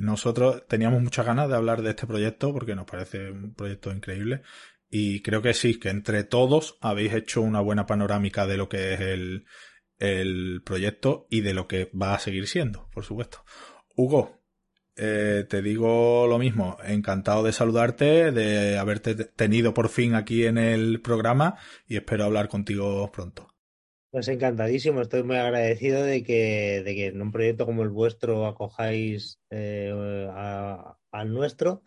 Nosotros teníamos muchas ganas de hablar de este proyecto porque nos parece un proyecto increíble y creo que sí, que entre todos habéis hecho una buena panorámica de lo que es el, el proyecto y de lo que va a seguir siendo, por supuesto. Hugo, eh, te digo lo mismo, encantado de saludarte, de haberte tenido por fin aquí en el programa y espero hablar contigo pronto. Pues encantadísimo, estoy muy agradecido de que, de que en un proyecto como el vuestro acojáis eh, al nuestro.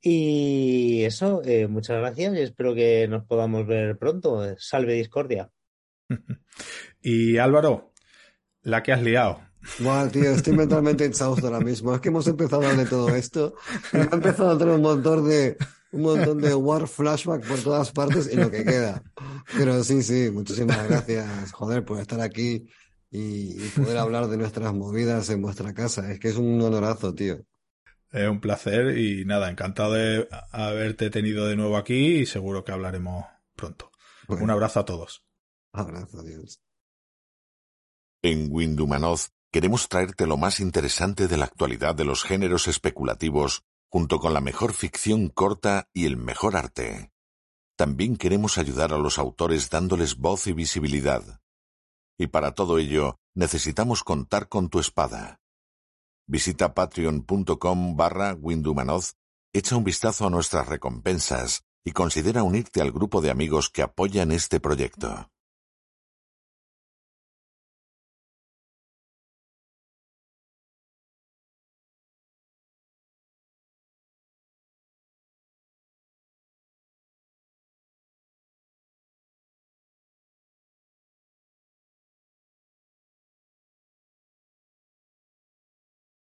Y eso, eh, muchas gracias y espero que nos podamos ver pronto. Salve Discordia. y Álvaro, la que has liado. Bueno, tío, estoy mentalmente exhausto ahora mismo. Es que hemos empezado a hablar de todo esto y me ha empezado a tener un montón de un montón de war flashback por todas partes y lo que queda. Pero sí, sí, muchísimas gracias, joder, por estar aquí y, poder hablar de nuestras movidas en vuestra casa. Es que es un honorazo, tío. Es un placer y nada, encantado de haberte tenido de nuevo aquí y seguro que hablaremos pronto. Un abrazo a todos. Abrazo, adiós. En Windumanoz queremos traerte lo más interesante de la actualidad de los géneros especulativos, junto con la mejor ficción corta y el mejor arte. También queremos ayudar a los autores dándoles voz y visibilidad. Y para todo ello, necesitamos contar con tu espada. Visita patreon.com barra Windumanoz, echa un vistazo a nuestras recompensas y considera unirte al grupo de amigos que apoyan este proyecto.